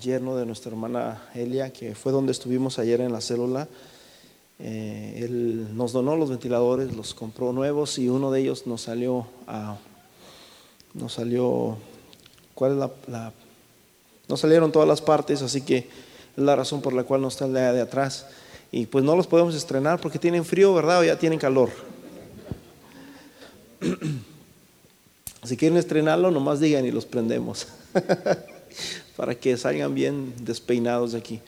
yerno de nuestra hermana Elia, que fue donde estuvimos ayer en la célula. Eh, él nos donó los ventiladores, los compró nuevos y uno de ellos nos salió a, nos salió, ¿cuál es la, no salieron todas las partes, así que es la razón por la cual no está el de atrás. Y pues no los podemos estrenar porque tienen frío, ¿verdad? O ya tienen calor. Si quieren estrenarlo, nomás digan y los prendemos. Para que salgan bien despeinados de aquí.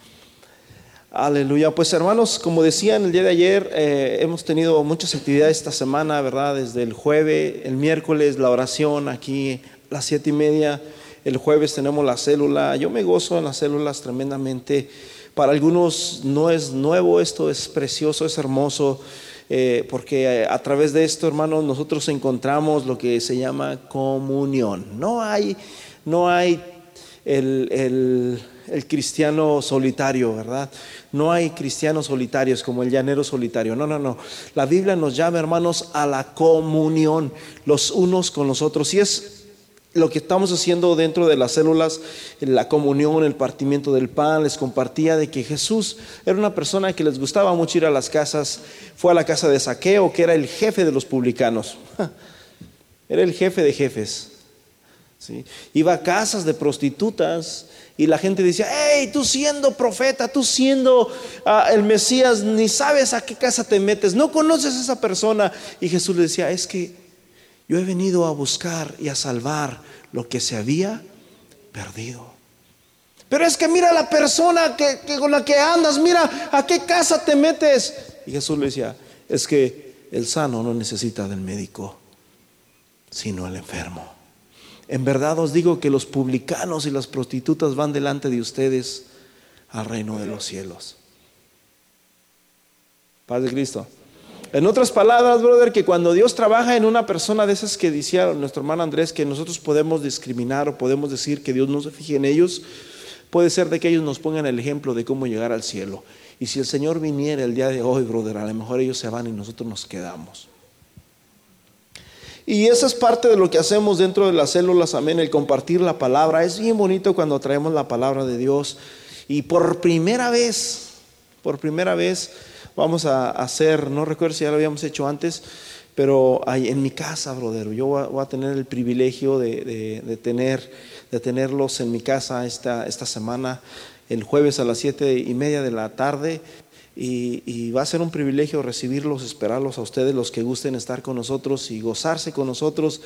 Aleluya. Pues hermanos, como decía en el día de ayer, eh, hemos tenido muchas actividades esta semana, ¿verdad? Desde el jueves, el miércoles, la oración aquí a las siete y media. El jueves tenemos la célula. Yo me gozo en las células tremendamente. Para algunos no es nuevo esto, es precioso, es hermoso. Eh, porque a través de esto, hermanos, nosotros encontramos lo que se llama comunión. No hay, no hay el, cristiano solitario, ¿verdad? No hay cristianos solitarios como el llanero solitario. No, no, no. La Biblia nos llama, hermanos, a la comunión los unos con los otros. Y es lo que estamos haciendo dentro de las células, la comunión, el partimiento del pan, les compartía de que Jesús era una persona que les gustaba mucho ir a las casas, fue a la casa de Saqueo, que era el jefe de los publicanos, era el jefe de jefes. ¿Sí? Iba a casas de prostitutas y la gente decía, hey, tú siendo profeta, tú siendo ah, el Mesías, ni sabes a qué casa te metes, no conoces a esa persona. Y Jesús le decía, es que yo he venido a buscar y a salvar lo que se había perdido. Pero es que mira la persona que, con la que andas, mira a qué casa te metes. Y Jesús le decía, es que el sano no necesita del médico, sino el enfermo. En verdad os digo que los publicanos y las prostitutas van delante de ustedes al reino de los cielos. Paz de Cristo. En otras palabras, brother, que cuando Dios trabaja en una persona de esas que decía nuestro hermano Andrés, que nosotros podemos discriminar o podemos decir que Dios no se fije en ellos, puede ser de que ellos nos pongan el ejemplo de cómo llegar al cielo. Y si el Señor viniera el día de hoy, brother, a lo mejor ellos se van y nosotros nos quedamos. Y esa es parte de lo que hacemos dentro de las células, amén, el compartir la palabra. Es bien bonito cuando traemos la palabra de Dios. Y por primera vez, por primera vez, vamos a hacer, no recuerdo si ya lo habíamos hecho antes, pero en mi casa, brother, yo voy a, tener el privilegio de, tener, de tenerlos en mi casa esta, esta semana, el jueves a las siete y media de la tarde. Y, va a ser un privilegio recibirlos, esperarlos a ustedes, los que gusten estar con nosotros y gozarse con nosotros,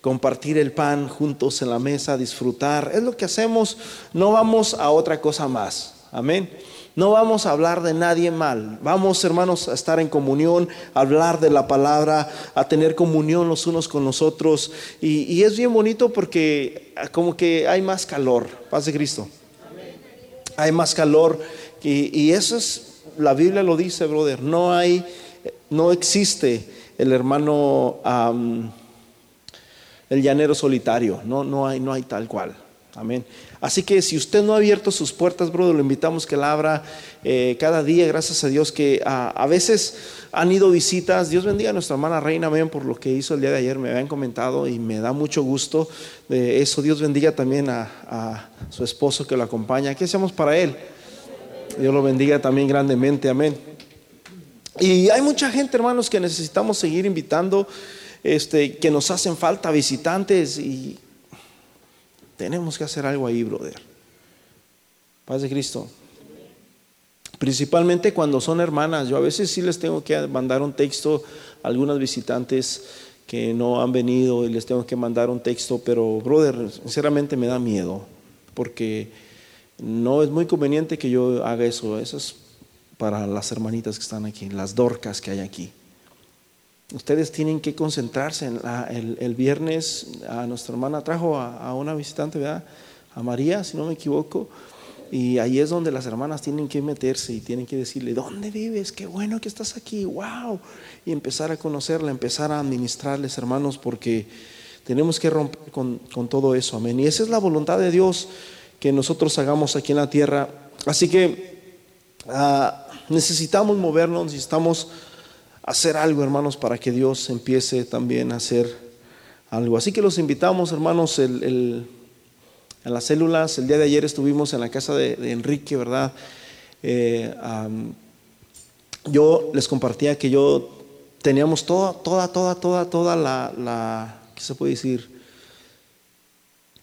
compartir el pan juntos en la mesa, disfrutar. Es lo que hacemos, no vamos a otra cosa más. Amén. No vamos a hablar de nadie mal. Vamos, hermanos, a estar en comunión, a hablar de la palabra, a tener comunión los unos con los otros. Y, es bien bonito porque ah, como que hay más calor. Paz de Cristo. Hay más calor. Y, eso es, la Biblia lo dice, brother. No hay, no existe el hermano, el llanero solitario. No, no hay, no hay tal cual. Amén. Así que si usted no ha abierto sus puertas, brother, lo invitamos que la abra eh, cada día, gracias a Dios que a veces han ido visitas. Dios bendiga a nuestra hermana Reina, amén, por lo que hizo el día de ayer, me habían comentado y me da mucho gusto de eso. Dios bendiga también a, su esposo que lo acompaña. ¿Qué hacemos para él? Dios lo bendiga también grandemente, amén. Y hay mucha gente, hermanos, que necesitamos seguir invitando, este, que nos hacen falta visitantes y tenemos que hacer algo ahí, brother. Paz de Cristo. Principalmente cuando son hermanas. Yo a veces sí les tengo que mandar un texto a algunas visitantes que no han venido y les tengo que mandar un texto, pero brother, sinceramente me da miedo porque no es muy conveniente que yo haga eso. Eso es para las hermanitas que están aquí, las dorcas que hay aquí. Ustedes tienen que concentrarse. En el, viernes a nuestra hermana trajo a, una visitante, ¿verdad? A María, si no me equivoco. Y ahí es donde las hermanas tienen que meterse y tienen que decirle, ¿dónde vives? Qué bueno que estás aquí, wow. Y empezar a conocerla, empezar a administrarles, hermanos, porque tenemos que romper con, todo eso, amén. Y esa es la voluntad de Dios que nosotros hagamos aquí en la tierra. Así que ah, necesitamos movernos, necesitamos hacer algo, hermanos, para que Dios empiece también a hacer algo. Así que los invitamos, hermanos, en las células. El día de ayer estuvimos en la casa de, Enrique, ¿verdad? Eh, yo les compartía que yo teníamos toda, toda, toda, toda, toda la, la ¿qué se puede decir?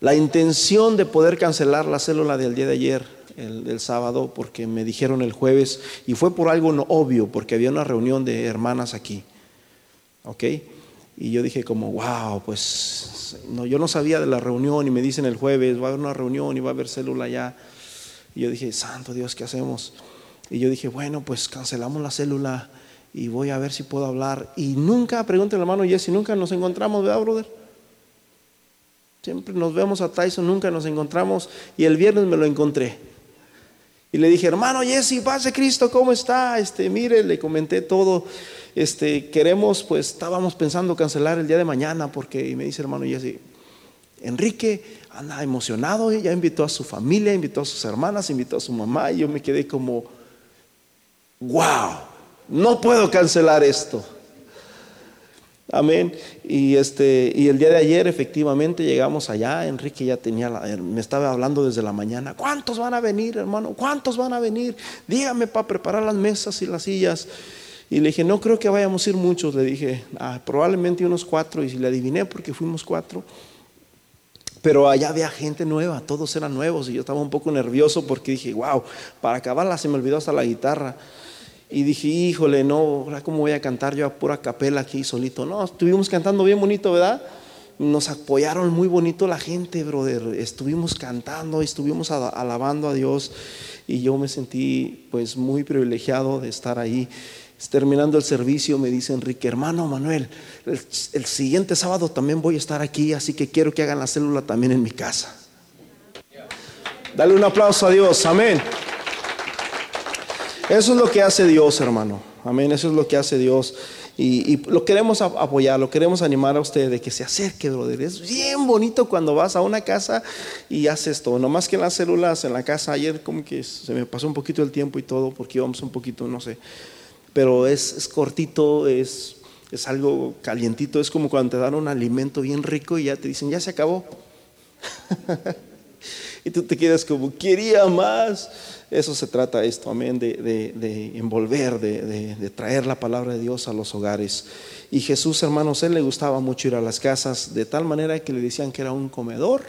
La intención de poder cancelar la célula del día de ayer, el, sábado, porque me dijeron el jueves, y fue por algo no obvio, porque había una reunión de hermanas aquí. ¿Ok? Y yo dije como, wow, pues no, yo no sabía de la reunión y me dicen el jueves, va a haber una reunión y va a haber célula ya. Y yo dije, santo Dios, ¿qué hacemos? Y yo dije, bueno, pues cancelamos la célula y voy a ver si puedo hablar. Y nunca, pregúntale hermano Jesse, nunca nos encontramos, ¿verdad, brother? Siempre nos vemos a Tyson, nunca nos encontramos. Y el viernes me lo encontré. Y le dije, hermano Jesse, paz de Cristo, ¿cómo está? Este, mire, le comenté todo este, queremos, pues estábamos pensando cancelar el día de mañana porque, y me dice hermano Jesse, Enrique anda emocionado, ya invitó a su familia, invitó a sus hermanas, invitó a su mamá y yo me quedé como, wow, no puedo cancelar esto. Amén. Y este y el día de ayer efectivamente llegamos allá. Enrique ya tenía me estaba hablando desde la mañana. ¿Cuántos van a venir, hermano? ¿Cuántos van a venir? Dígame para preparar las mesas y las sillas. Y le dije, no creo que vayamos a ir muchos. Le dije, ah, probablemente unos cuatro. Y le adiviné porque fuimos cuatro. Pero allá había gente nueva, todos eran nuevos. Y yo estaba un poco nervioso porque dije, wow, para acabarla se me olvidó hasta la guitarra. Y dije, híjole, no, ¿cómo voy a cantar yo a pura capela aquí solito? No, estuvimos cantando bien bonito, ¿verdad? Nos apoyaron muy bonito la gente, brother. Estuvimos cantando, estuvimos alabando a Dios. Y yo me sentí pues muy privilegiado de estar ahí. Terminando el servicio me dice Enrique, hermano Manuel, el, siguiente sábado también voy a estar aquí, así que quiero que hagan la célula también en mi casa. Dale un aplauso a Dios, amén. Eso es lo que hace Dios, hermano. Amén, eso es lo que hace Dios. Y, lo queremos apoyar, lo queremos animar a usted de que se acerque, brother. Es bien bonito cuando vas a una casa y haces esto. No más que en las células, en la casa, ayer como que se me pasó un poquito el tiempo y todo, porque íbamos un poquito, no sé pero es, cortito, es, es algo calientito, es como cuando te dan un alimento bien rico y ya te dicen, ya se acabó. y tú te quedas como, quería más. Eso se trata esto, amén, de, de, envolver, de, de, traer la palabra de Dios a los hogares. Y Jesús, hermanos, él le gustaba mucho ir a las casas, de tal manera que le decían que era un comedor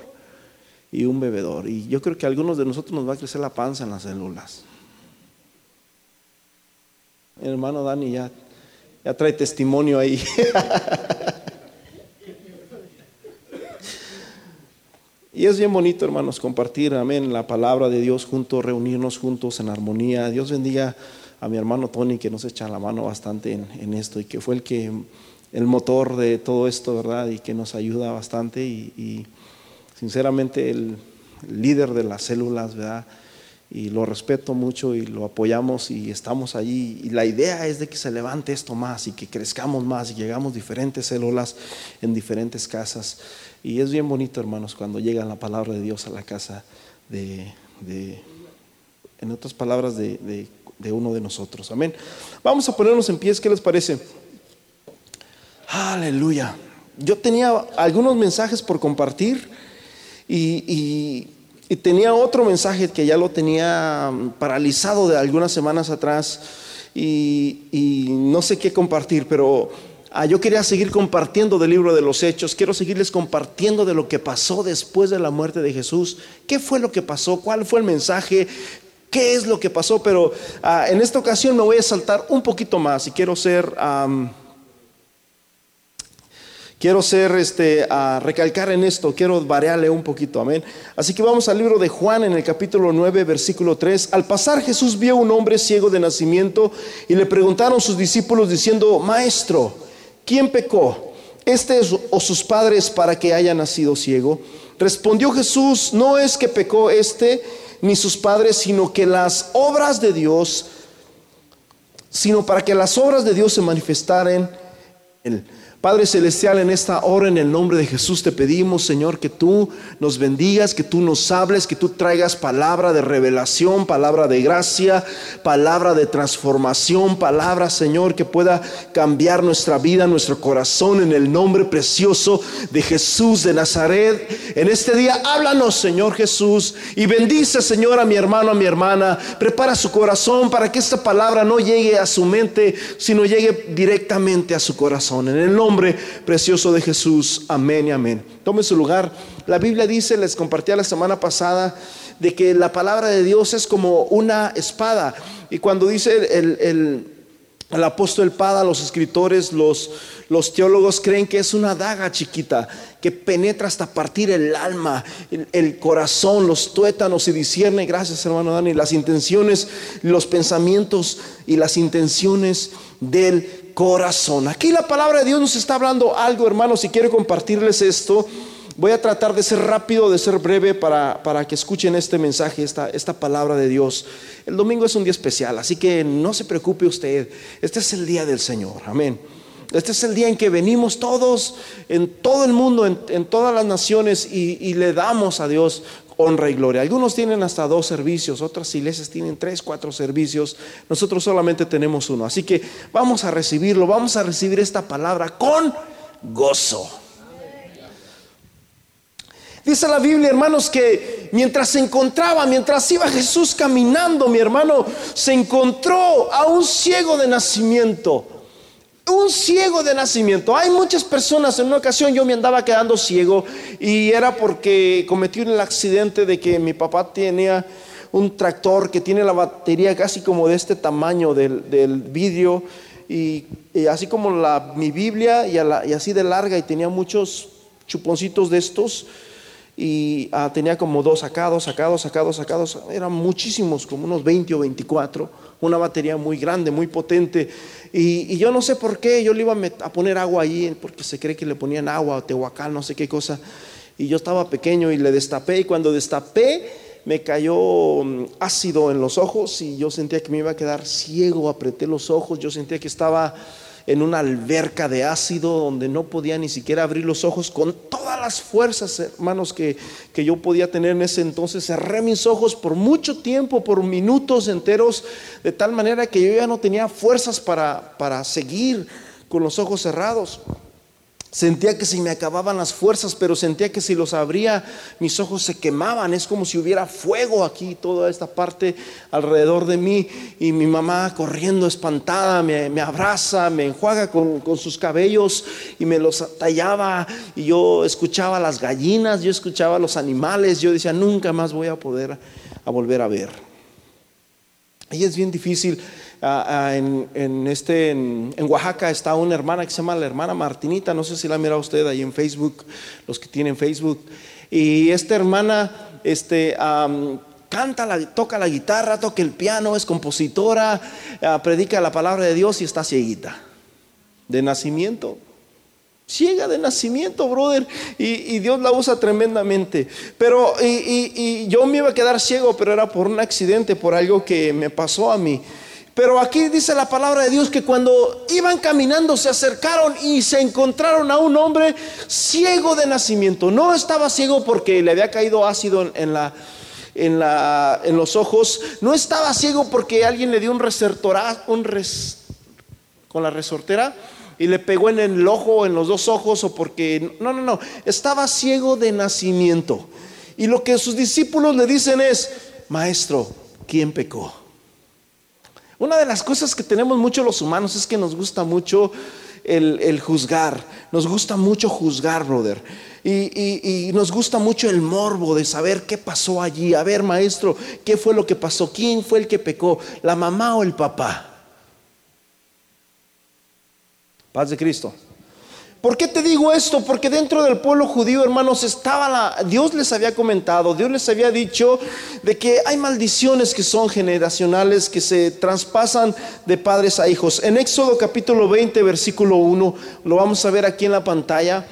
y un bebedor. Y yo creo que a algunos de nosotros nos va a crecer la panza en las células hermano Dani ya, ya trae testimonio ahí. y es bien bonito, hermanos, compartir, amén, la palabra de Dios juntos, reunirnos juntos en armonía. Dios bendiga a mi hermano Tony que nos echa la mano bastante en, esto y que fue el que el motor de todo esto, ¿verdad? Y que nos ayuda bastante y, y sinceramente el líder de las células, ¿verdad? Y lo respeto mucho y lo apoyamos y estamos allí. Y la idea es de que se levante esto más y que crezcamos más y llegamos diferentes células en diferentes casas. Y es bien bonito, hermanos, cuando llega la palabra de Dios a la casa de, en otras palabras, de, de uno de nosotros. Amén. Vamos a ponernos en pies, ¿qué les parece? Aleluya. Yo tenía algunos mensajes por compartir y y tenía otro mensaje que ya lo tenía mm, paralizado de algunas semanas atrás y, no sé qué compartir, pero ah, yo quería seguir compartiendo del libro de los hechos, quiero seguirles compartiendo de lo que pasó después de la muerte de Jesús, qué fue lo que pasó, cuál fue el mensaje, qué es lo que pasó, pero ah, en esta ocasión me voy a saltar un poquito más y quiero ser... Quiero ser, este, a recalcar en esto, quiero variarle un poquito, amén. Así que vamos al libro de Juan en el capítulo 9, versículo 3. Al pasar Jesús vio un hombre ciego de nacimiento y le preguntaron sus discípulos diciendo, Maestro, ¿quién pecó? ¿Este o sus padres para que haya nacido ciego? Respondió Jesús, no es que pecó este ni sus padres, sino que las obras de Dios, sino para que las obras de Dios se manifestaran en él Padre Celestial, en esta hora, en el nombre de Jesús, te pedimos, Señor, que tú nos bendigas, que tú nos hables, que tú traigas palabra de revelación, palabra de gracia, palabra de transformación, palabra, Señor, que pueda cambiar nuestra vida, nuestro corazón, en el nombre precioso de Jesús de Nazaret. En este día, háblanos, Señor Jesús, y bendice, Señor, a mi hermano, a mi hermana. Prepara su corazón para que esta palabra no llegue a su mente, sino llegue directamente a su corazón. En el nombre precioso de Jesús. Amén y amén. Tome su lugar. La Biblia dice, les compartí la semana pasada, de que la palabra de Dios es como una espada. Y cuando dice el, apóstol Pada, los escritores, los, los teólogos creen que es una daga chiquita que penetra hasta partir el alma, el, el, corazón, los tuétanos y discierne, gracias hermano Dani, las intenciones, los pensamientos y las intenciones del corazón. Aquí la palabra de Dios nos está hablando algo, hermanos, si quiero compartirles esto. Voy a tratar de ser rápido, de ser breve para, para que escuchen este mensaje, esta, esta palabra de Dios. El domingo es un día especial, así que no se preocupe usted. Este es el día del Señor. Amén. Este es el día en que venimos todos, en todo el mundo, en, todas las naciones, y, y, le damos a Dios honra y gloria. Algunos tienen hasta dos servicios, otras iglesias tienen tres, cuatro servicios. Nosotros solamente tenemos uno. Así que vamos a recibirlo, vamos a recibir esta palabra con gozo. Dice la Biblia, hermanos, que mientras se encontraba, mientras iba Jesús caminando, mi hermano, se encontró a un ciego de nacimiento un ciego de nacimiento. Hay muchas personas, en una ocasión yo me andaba quedando ciego y era porque cometí un accidente de que mi papá tenía un tractor que tiene la batería casi como de este tamaño del, vidrio y, así como la, mi Biblia y, así de larga y tenía muchos chuponcitos de estos y ah, tenía como dos sacados, sacados, sacados, sacados, eran muchísimos, como unos 20 o 24, una batería muy grande, muy potente. Y, yo no sé por qué, yo le iba a, poner agua ahí, porque se cree que le ponían agua, o tehuacán, no sé qué cosa. Y yo estaba pequeño y le destapé, y cuando destapé, me cayó mm, ácido en los ojos y yo sentía que me iba a quedar ciego, apreté los ojos, yo sentía que estaba en una alberca de ácido donde no podía ni siquiera abrir los ojos con todas las fuerzas, hermanos, que, que yo podía tener en ese entonces. Cerré mis ojos por mucho tiempo, por minutos enteros, de tal manera que yo ya no tenía fuerzas para, para seguir con los ojos cerrados. Sentía que se me acababan las fuerzas, pero sentía que si los abría, mis ojos se quemaban. Es como si hubiera fuego aquí, toda esta parte alrededor de mí. Y mi mamá corriendo espantada me, abraza, me enjuaga con, sus cabellos y me los tallaba. Y yo escuchaba las gallinas, yo escuchaba los animales. Yo decía, nunca más voy a poder a volver a ver. Y es bien difícil en, este, en, Oaxaca está una hermana que se llama la hermana Martinita, no sé si la mira usted ahí en Facebook, los que tienen Facebook. Y esta hermana este, canta, la, toca la guitarra, toca el piano, es compositora, ah, predica la palabra de Dios y está cieguita, de nacimiento. Ciega de nacimiento, brother. Y, Dios la usa tremendamente. Pero, y, y, yo me iba a quedar ciego, pero era por un accidente, por algo que me pasó a mí. Pero aquí dice la palabra de Dios que cuando iban caminando se acercaron y se encontraron a un hombre ciego de nacimiento. No estaba ciego porque le había caído ácido en, los ojos. No estaba ciego porque alguien le dio un resortora, con la resortera y le pegó en el ojo, en los dos ojos, o porque... No, no, no. Estaba ciego de nacimiento. Y lo que sus discípulos le dicen es, maestro, ¿quién pecó? Una de las cosas que tenemos mucho los humanos es que nos gusta mucho el, juzgar, nos gusta mucho juzgar, brother. Y, y, nos gusta mucho el morbo de saber qué pasó allí. A ver, maestro, ¿qué fue lo que pasó? ¿Quién fue el que pecó? ¿La mamá o el papá? Paz de Cristo. ¿Por qué te digo esto? Porque dentro del pueblo judío, hermanos, estaba la... Dios les había comentado, Dios les había dicho de que hay maldiciones que son generacionales, que se traspasan de padres a hijos. En Éxodo capítulo 20, versículo 1, lo vamos a ver aquí en la pantalla.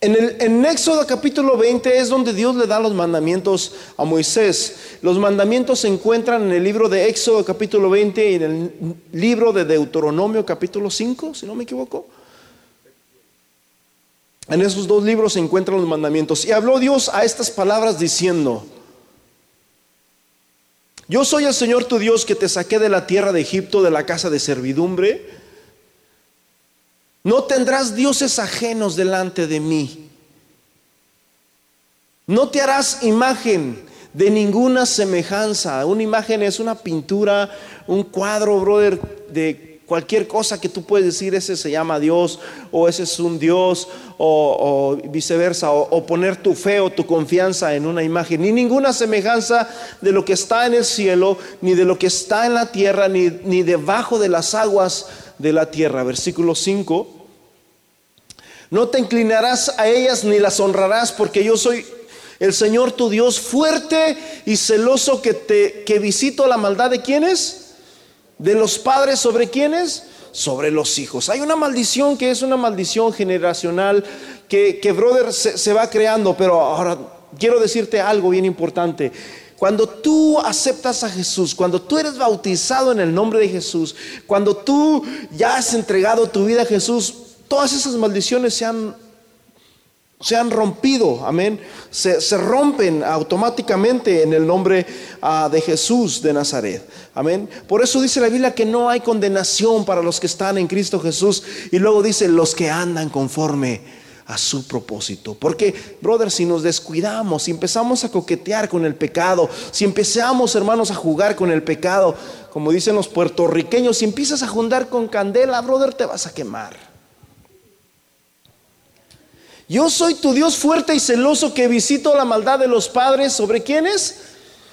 En, el, en Éxodo capítulo 20 es donde Dios le da los mandamientos a Moisés. Los mandamientos se encuentran en el libro de Éxodo capítulo 20 y en el libro de Deuteronomio capítulo 5, si no me equivoco. En esos dos libros se encuentran los mandamientos. Y habló Dios a estas palabras diciendo, yo soy el Señor tu Dios que te saqué de la tierra de Egipto, de la casa de servidumbre. No tendrás dioses ajenos delante de mí. No te harás imagen de ninguna semejanza. Una imagen es una pintura, un cuadro, brother, de Cualquier cosa que tú puedes decir, ese se llama Dios, o ese es un Dios, o, viceversa, o, poner tu fe o tu confianza en una imagen, ni ninguna semejanza de lo que está en el cielo, ni de lo que está en la tierra, ni, ni debajo de las aguas de la tierra. Versículo 5. No te inclinarás a ellas ni las honrarás, porque yo soy el Señor tu Dios fuerte y celoso que te que visito la maldad de quienes de los padres sobre quienes? Sobre los hijos. Hay una maldición que es una maldición generacional que, que brother, se, se va creando, pero ahora quiero decirte algo bien importante. Cuando tú aceptas a Jesús, cuando tú eres bautizado en el nombre de Jesús, cuando tú ya has entregado tu vida a Jesús, todas esas maldiciones se han se han rompido, amén. Se, rompen automáticamente en el nombre ah, de Jesús de Nazaret, amén. Por eso dice la Biblia que no hay condenación para los que están en Cristo Jesús. Y luego dice los que andan conforme a su propósito. Porque, brother, si nos descuidamos, si empezamos a coquetear con el pecado, si empezamos, hermanos, a jugar con el pecado, como dicen los puertorriqueños, si empiezas a juntar con candela, brother, te vas a quemar. Yo soy tu Dios fuerte y celoso que visito la maldad de los padres. ¿Sobre quiénes?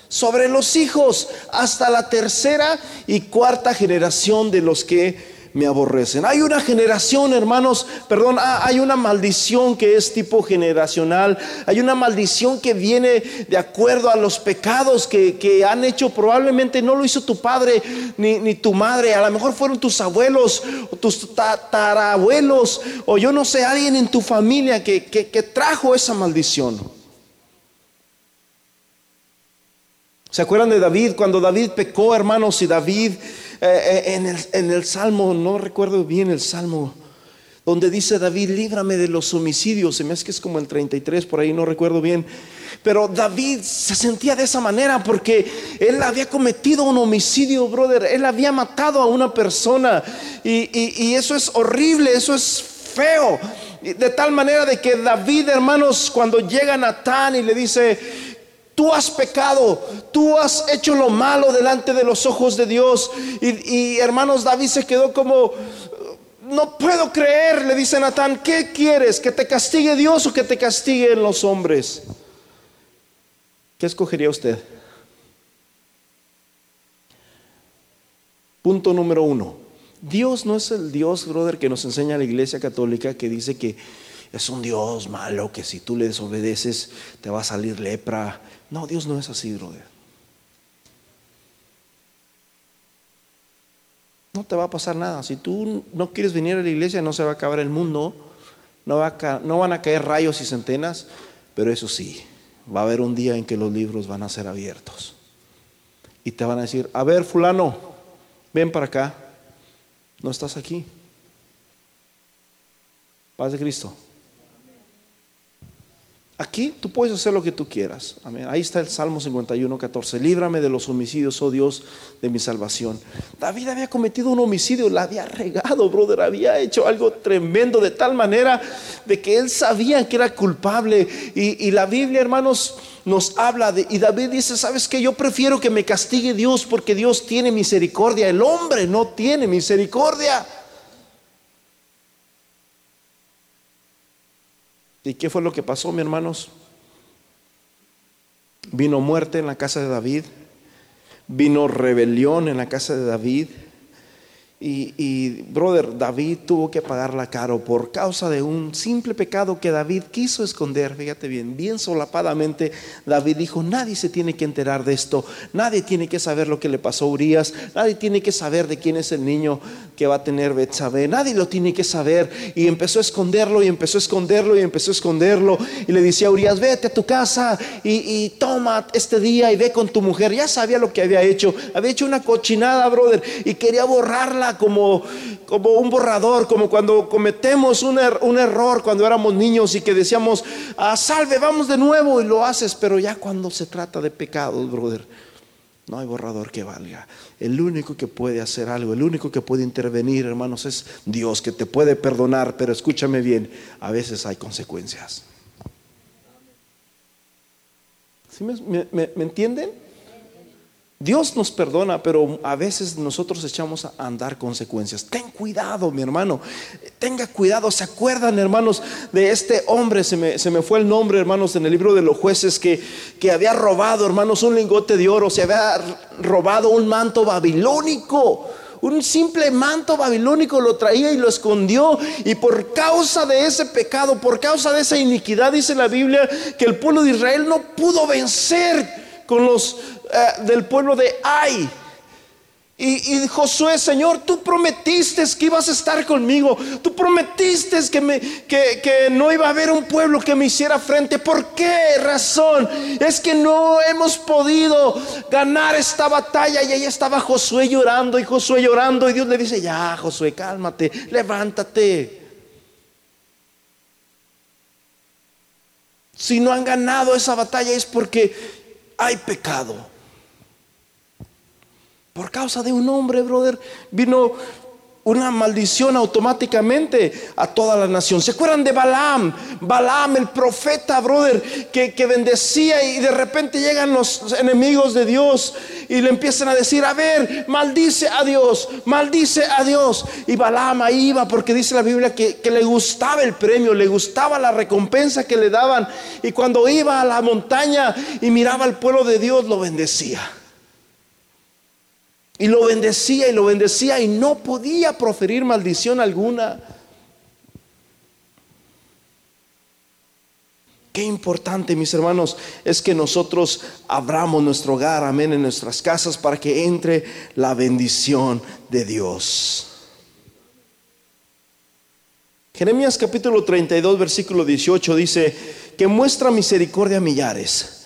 Sobre los hijos, hasta la tercera y cuarta generación de los que me aborrecen. Hay una generación, hermanos, perdón, ah, hay una maldición que es tipo generacional. Hay una maldición que viene de acuerdo a los pecados que, han hecho. Probablemente no lo hizo tu padre ni, tu madre. A lo mejor fueron tus abuelos o tus tatarabuelos o yo no sé, alguien en tu familia que, que trajo esa maldición. ¿Se acuerdan de David? Cuando David pecó, hermanos, y David eh, eh, en, el, en el Salmo, no recuerdo bien el Salmo, donde dice David, líbrame de los homicidios, se me hace que es como el 33, por ahí no recuerdo bien. Pero David se sentía de esa manera porque él había cometido un homicidio, brother. Él había matado a una persona. Y, y eso es horrible, eso es feo. De tal manera de que David, hermanos, cuando llega Natán y le dice, Tú has pecado, tú has hecho lo malo delante de los ojos de Dios. Y, hermanos, David se quedó como, no puedo creer, le dice Natán, ¿qué quieres? ¿Que te castigue Dios o que te castiguen los hombres? ¿Qué escogería usted? Punto número uno. Dios no es el Dios, brother, que nos enseña la iglesia católica que dice que es un Dios malo, que si tú le desobedeces te va a salir lepra no, Dios no es así, brother. No te va a pasar nada. Si tú no quieres venir a la iglesia, no se va a acabar el mundo. No, va no van a caer rayos y centenas. Pero eso sí, va a haber un día en que los libros van a ser abiertos. Y te van a decir, a ver, fulano, ven para acá. No estás aquí. Paz de Cristo. Aquí tú puedes hacer lo que tú quieras. Amén. Ahí está el Salmo 51, 14. Líbrame de los homicidios, oh Dios, de mi salvación. David había cometido un homicidio, la había regado, brother. Había hecho algo tremendo de tal manera de que él sabía que era culpable. Y, la Biblia, hermanos, nos habla de, y David dice, ¿sabes qué? Yo prefiero que me castigue Dios porque Dios tiene misericordia. El hombre no tiene misericordia. ¿Y qué fue lo que pasó, mi hermanos? Vino muerte en la casa de David, vino rebelión en la casa de David, y, brother, David tuvo que pagarla caro por causa de un simple pecado que David quiso esconder. Fíjate bien, bien solapadamente David dijo, nadie se tiene que enterar de esto, nadie tiene que saber lo que le pasó a Urias, nadie tiene que saber de quién es el niño que va a tener Betsabé, nadie lo tiene que saber. Y empezó a esconderlo y empezó a esconderlo y empezó a esconderlo. Y le decía a Urias, vete a tu casa y, y toma este día y ve con tu mujer. Ya sabía lo que había hecho, había hecho una cochinada, brother, y quería borrarla como, como un borrador, como cuando cometemos un, er, un error cuando éramos niños y que decíamos, ah, salve, vamos de nuevo y lo haces, pero ya cuando se trata de pecados, brother, no hay borrador que valga. El único que puede hacer algo, el único que puede intervenir, hermanos, es Dios, que te puede perdonar, pero escúchame bien, a veces hay consecuencias. ¿Sí me, me entienden? Dios nos perdona, pero a veces nosotros echamos a andar consecuencias. Ten cuidado, mi hermano. Tenga cuidado. ¿Se acuerdan, hermanos, de este hombre? Se me, se me fue el nombre, hermanos, en el libro de los jueces, que, que había robado, hermanos, un lingote de oro. Se había robado un manto babilónico. Un simple manto babilónico lo traía y lo escondió. Y por causa de ese pecado, por causa de esa iniquidad, dice la Biblia que el pueblo de Israel no pudo vencer con los eh, del pueblo de Ai. Y, Josué, Señor, tú prometiste que ibas a estar conmigo. Tú prometiste que, me, que, que, no iba a haber un pueblo que me hiciera frente. ¿Por qué razón? Es que no hemos podido ganar esta batalla. Y ahí estaba Josué llorando y Josué llorando. Y Dios le dice, ya, Josué, cálmate, levántate. Si no han ganado esa batalla es porque hay pecado. Por causa de un hombre, brother, vino una maldición automáticamente a toda la nación. ¿Se acuerdan de Balaam? Balaam, el profeta, brother, que, que, bendecía y de repente llegan los enemigos de Dios y le empiezan a decir, a ver, maldice a Dios, maldice a Dios. Y Balaam ahí iba porque dice la Biblia que, que le gustaba el premio, le gustaba la recompensa que le daban. Y cuando iba a la montaña y miraba al pueblo de Dios, lo bendecía. Y lo bendecía y lo bendecía y no podía proferir maldición alguna. Qué importante, mis hermanos, es que nosotros abramos nuestro hogar, amén, en nuestras casas para que entre la bendición de Dios. Jeremías capítulo 32, versículo 18 dice, que muestra misericordia a millares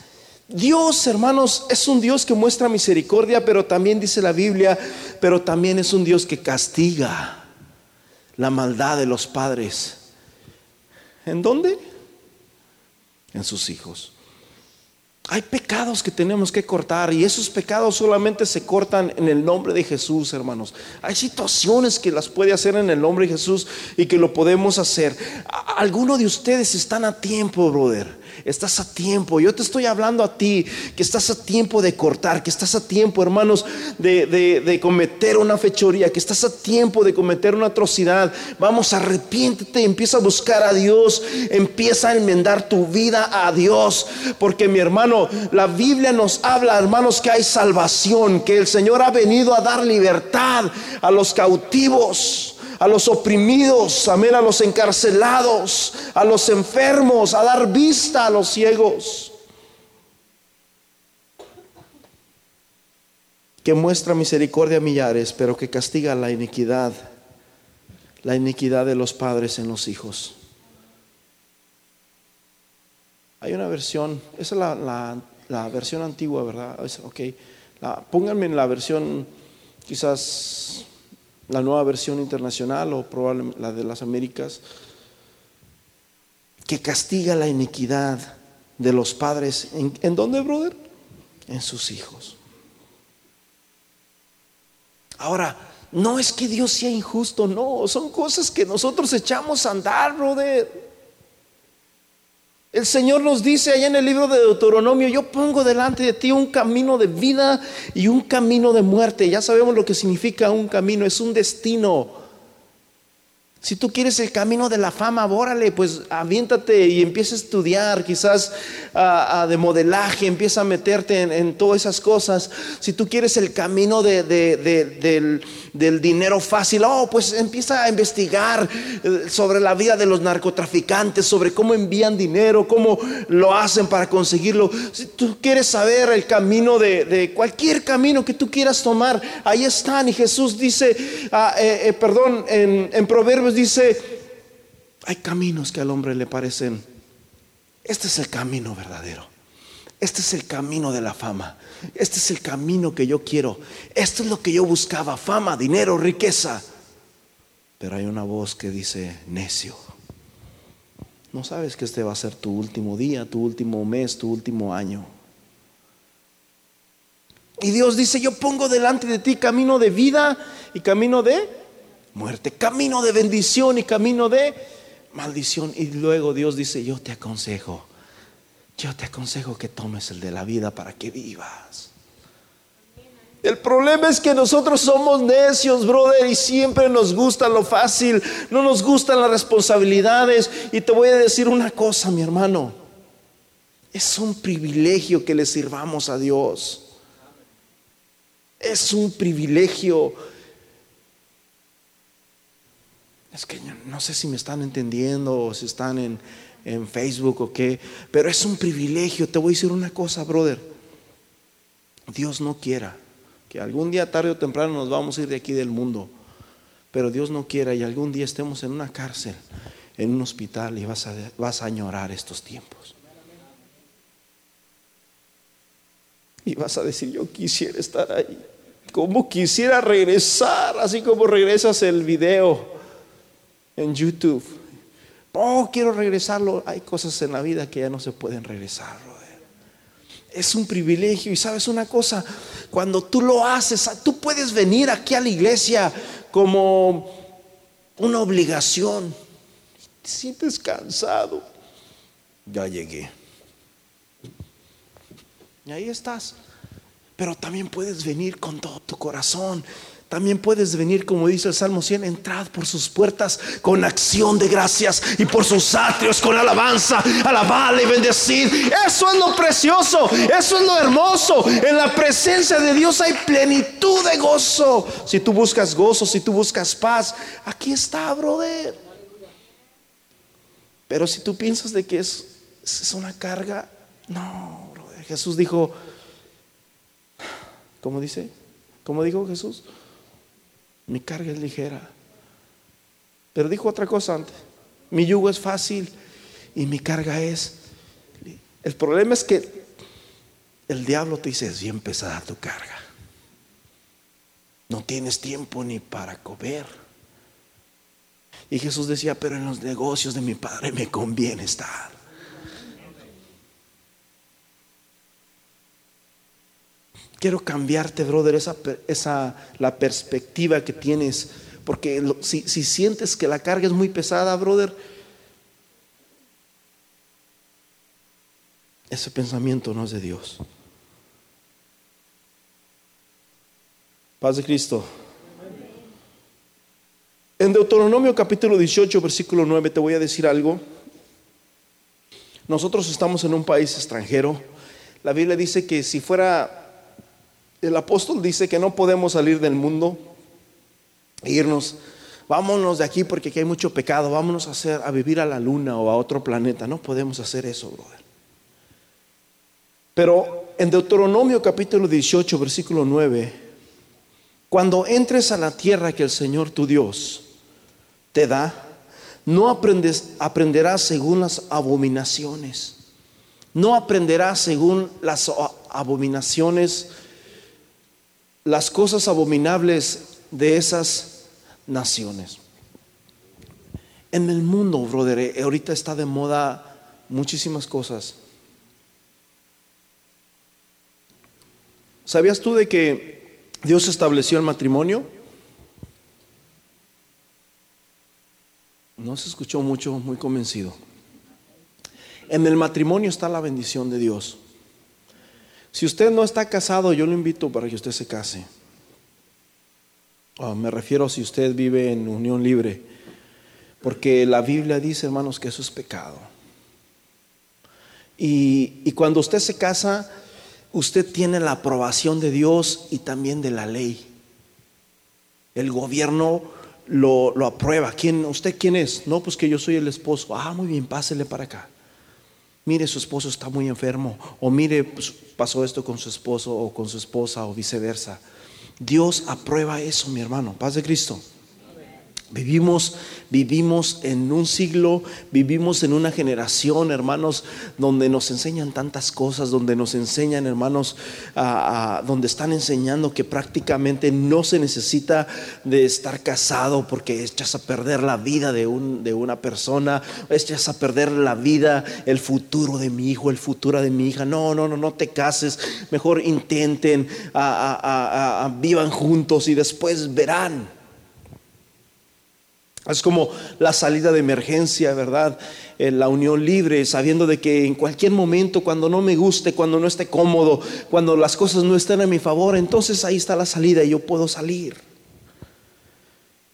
Dios, hermanos, es un Dios que muestra misericordia, pero también dice la Biblia, pero también es un Dios que castiga la maldad de los padres. ¿En dónde? En sus hijos. Hay pecados que tenemos que cortar y esos pecados solamente se cortan en el nombre de Jesús, hermanos. Hay situaciones que las puede hacer en el nombre de Jesús y que lo podemos hacer. Algunos de ustedes están a tiempo, brother estás a tiempo. Yo te estoy hablando a ti, que estás a tiempo de cortar, que estás a tiempo, hermanos, de, cometer una fechoría, que estás a tiempo de cometer una atrocidad. Vamos, arrepiéntete, empieza a buscar a Dios, empieza a enmendar tu vida a Dios. Porque mi hermano, la Biblia nos habla, hermanos, que hay salvación, que el Señor ha venido a dar libertad a los cautivos a los oprimidos, amén, a los encarcelados, a los enfermos, a dar vista a los ciegos. Que muestra misericordia a millares, pero que castiga la iniquidad, la iniquidad de los padres en los hijos. Hay una versión, esa es la, versión antigua, ¿verdad? Ok, pónganme en la versión quizás la nueva versión internacional o probablemente la de las Américas, que castiga la iniquidad de los padres. ¿En, dónde, brother? En sus hijos. Ahora, no es que Dios sea injusto, no, son cosas que nosotros echamos a andar, brother. El Señor nos dice allá en el libro de Deuteronomio, yo pongo delante de ti un camino de vida y un camino de muerte. Ya sabemos lo que significa un camino, es un destino. Si tú quieres el camino de la fama, bórale, pues aviéntate y empieza a estudiar, quizás de modelaje, empieza a meterte en, todas esas cosas. Si tú quieres el camino del, dinero fácil, oh, pues empieza a investigar eh, sobre la vida de los narcotraficantes, sobre cómo envían dinero, cómo lo hacen para conseguirlo. Si tú quieres saber el camino de, cualquier camino que tú quieras tomar, ahí están. Y Jesús dice, ah, eh, eh, perdón, en, en Proverbios dice, hay caminos que al hombre le parecen, este es el camino verdadero. Este es el camino de la fama. Este es el camino que yo quiero. Esto es lo que yo buscaba. Fama, dinero, riqueza. Pero hay una voz que dice, necio. No sabes que este va a ser tu último día, tu último mes, tu último año. Y Dios dice, yo pongo delante de ti camino de vida y camino de muerte, camino de bendición y camino de maldición. Y luego Dios dice, yo te aconsejo yo te aconsejo que tomes el de la vida para que vivas. El problema es que nosotros somos necios, brother, y siempre nos gusta lo fácil, no nos gustan las responsabilidades. Y te voy a decir una cosa, mi hermano. Es un privilegio que le sirvamos a Dios. Es un privilegio. Es que no sé si me están entendiendo o si están en, en Facebook o qué, pero es un privilegio. Te voy a decir una cosa, brother. Dios no quiera que algún día tarde o temprano nos vamos a ir de aquí del mundo, pero Dios no quiera y algún día estemos en una cárcel, en un hospital y vas a, vas a añorar estos tiempos. Y vas a decir, yo quisiera estar ahí. Como quisiera regresar, así como regresas el video en YouTube Oh, quiero regresarlo. Hay cosas en la vida que ya no se pueden regresar, Es un privilegio. Y sabes una cosa, cuando tú lo haces, tú puedes venir aquí a la iglesia como una obligación. Te sientes cansado. Ya llegué. Y ahí estás. Pero también puedes venir con todo tu corazón también puedes venir, como dice el Salmo 100, entrad por sus puertas con acción de gracias y por sus atrios con alabanza, alabarle y bendecir. Eso es lo precioso, eso es lo hermoso. En la presencia de Dios hay plenitud de gozo. Si tú buscas gozo, si tú buscas paz, aquí está, brother. Pero si tú piensas de que es, es una carga, no, brother. Jesús dijo, ¿cómo dice? ¿Cómo dijo Jesús? Mi carga es ligera. Pero dijo otra cosa antes, mi yugo es fácil y mi carga es... El problema es que el diablo te dice, es bien pesada tu carga. No tienes tiempo ni para comer. Y Jesús decía, pero en los negocios de mi Padre me conviene estar. Quiero cambiarte, brother, esa, la perspectiva que tienes. Porque si, si sientes que la carga es muy pesada, brother, ese pensamiento no es de Dios. Paz de Cristo. En Deuteronomio capítulo 18, versículo 9, te voy a decir algo. Nosotros estamos en un país extranjero. La Biblia dice que si fuera el apóstol dice que no podemos salir del mundo e irnos, vámonos de aquí porque aquí hay mucho pecado, vámonos a, hacer, a vivir a la luna o a otro planeta. No podemos hacer eso, brother. Pero en Deuteronomio capítulo 18, versículo 9, cuando entres a la tierra que el Señor tu Dios te da, no aprendes, aprenderás según las abominaciones. No aprenderás según las abominaciones las cosas abominables de esas naciones. En el mundo, brother, eh, ahorita está de moda muchísimas cosas. ¿Sabías tú de que Dios estableció el matrimonio? No se escuchó mucho, muy convencido. En el matrimonio está la bendición de Dios. Si usted no está casado, yo lo invito para que usted se case. Ah, me refiero si usted vive en unión libre, porque la Biblia dice, hermanos, que eso es pecado. Y, y cuando usted se casa, usted tiene la aprobación de Dios y también de la ley. El gobierno lo, lo, aprueba. ¿Quién, ¿Usted quién es? No, pues que yo soy el esposo. Ah, muy bien, pásele para acá mire, su esposo está muy enfermo, o mire, pues, pasó esto con su esposo o con su esposa o viceversa. Dios aprueba eso, mi hermano. Paz de Cristo. Vivimos, vivimos en un siglo, vivimos en una generación, hermanos, donde nos enseñan tantas cosas, donde nos enseñan, hermanos, donde están enseñando que prácticamente no se necesita de estar casado porque echas a perder la vida de, un, de una persona, echas a perder la vida, el futuro de mi hijo, el futuro de mi hija. No, no, no, no te cases, mejor intenten, vivan juntos y después verán. Es como la salida de emergencia, ¿verdad? En la unión libre, sabiendo de que en cualquier momento, cuando no me guste, cuando no esté cómodo, cuando las cosas no estén a mi favor, entonces ahí está la salida y yo puedo salir.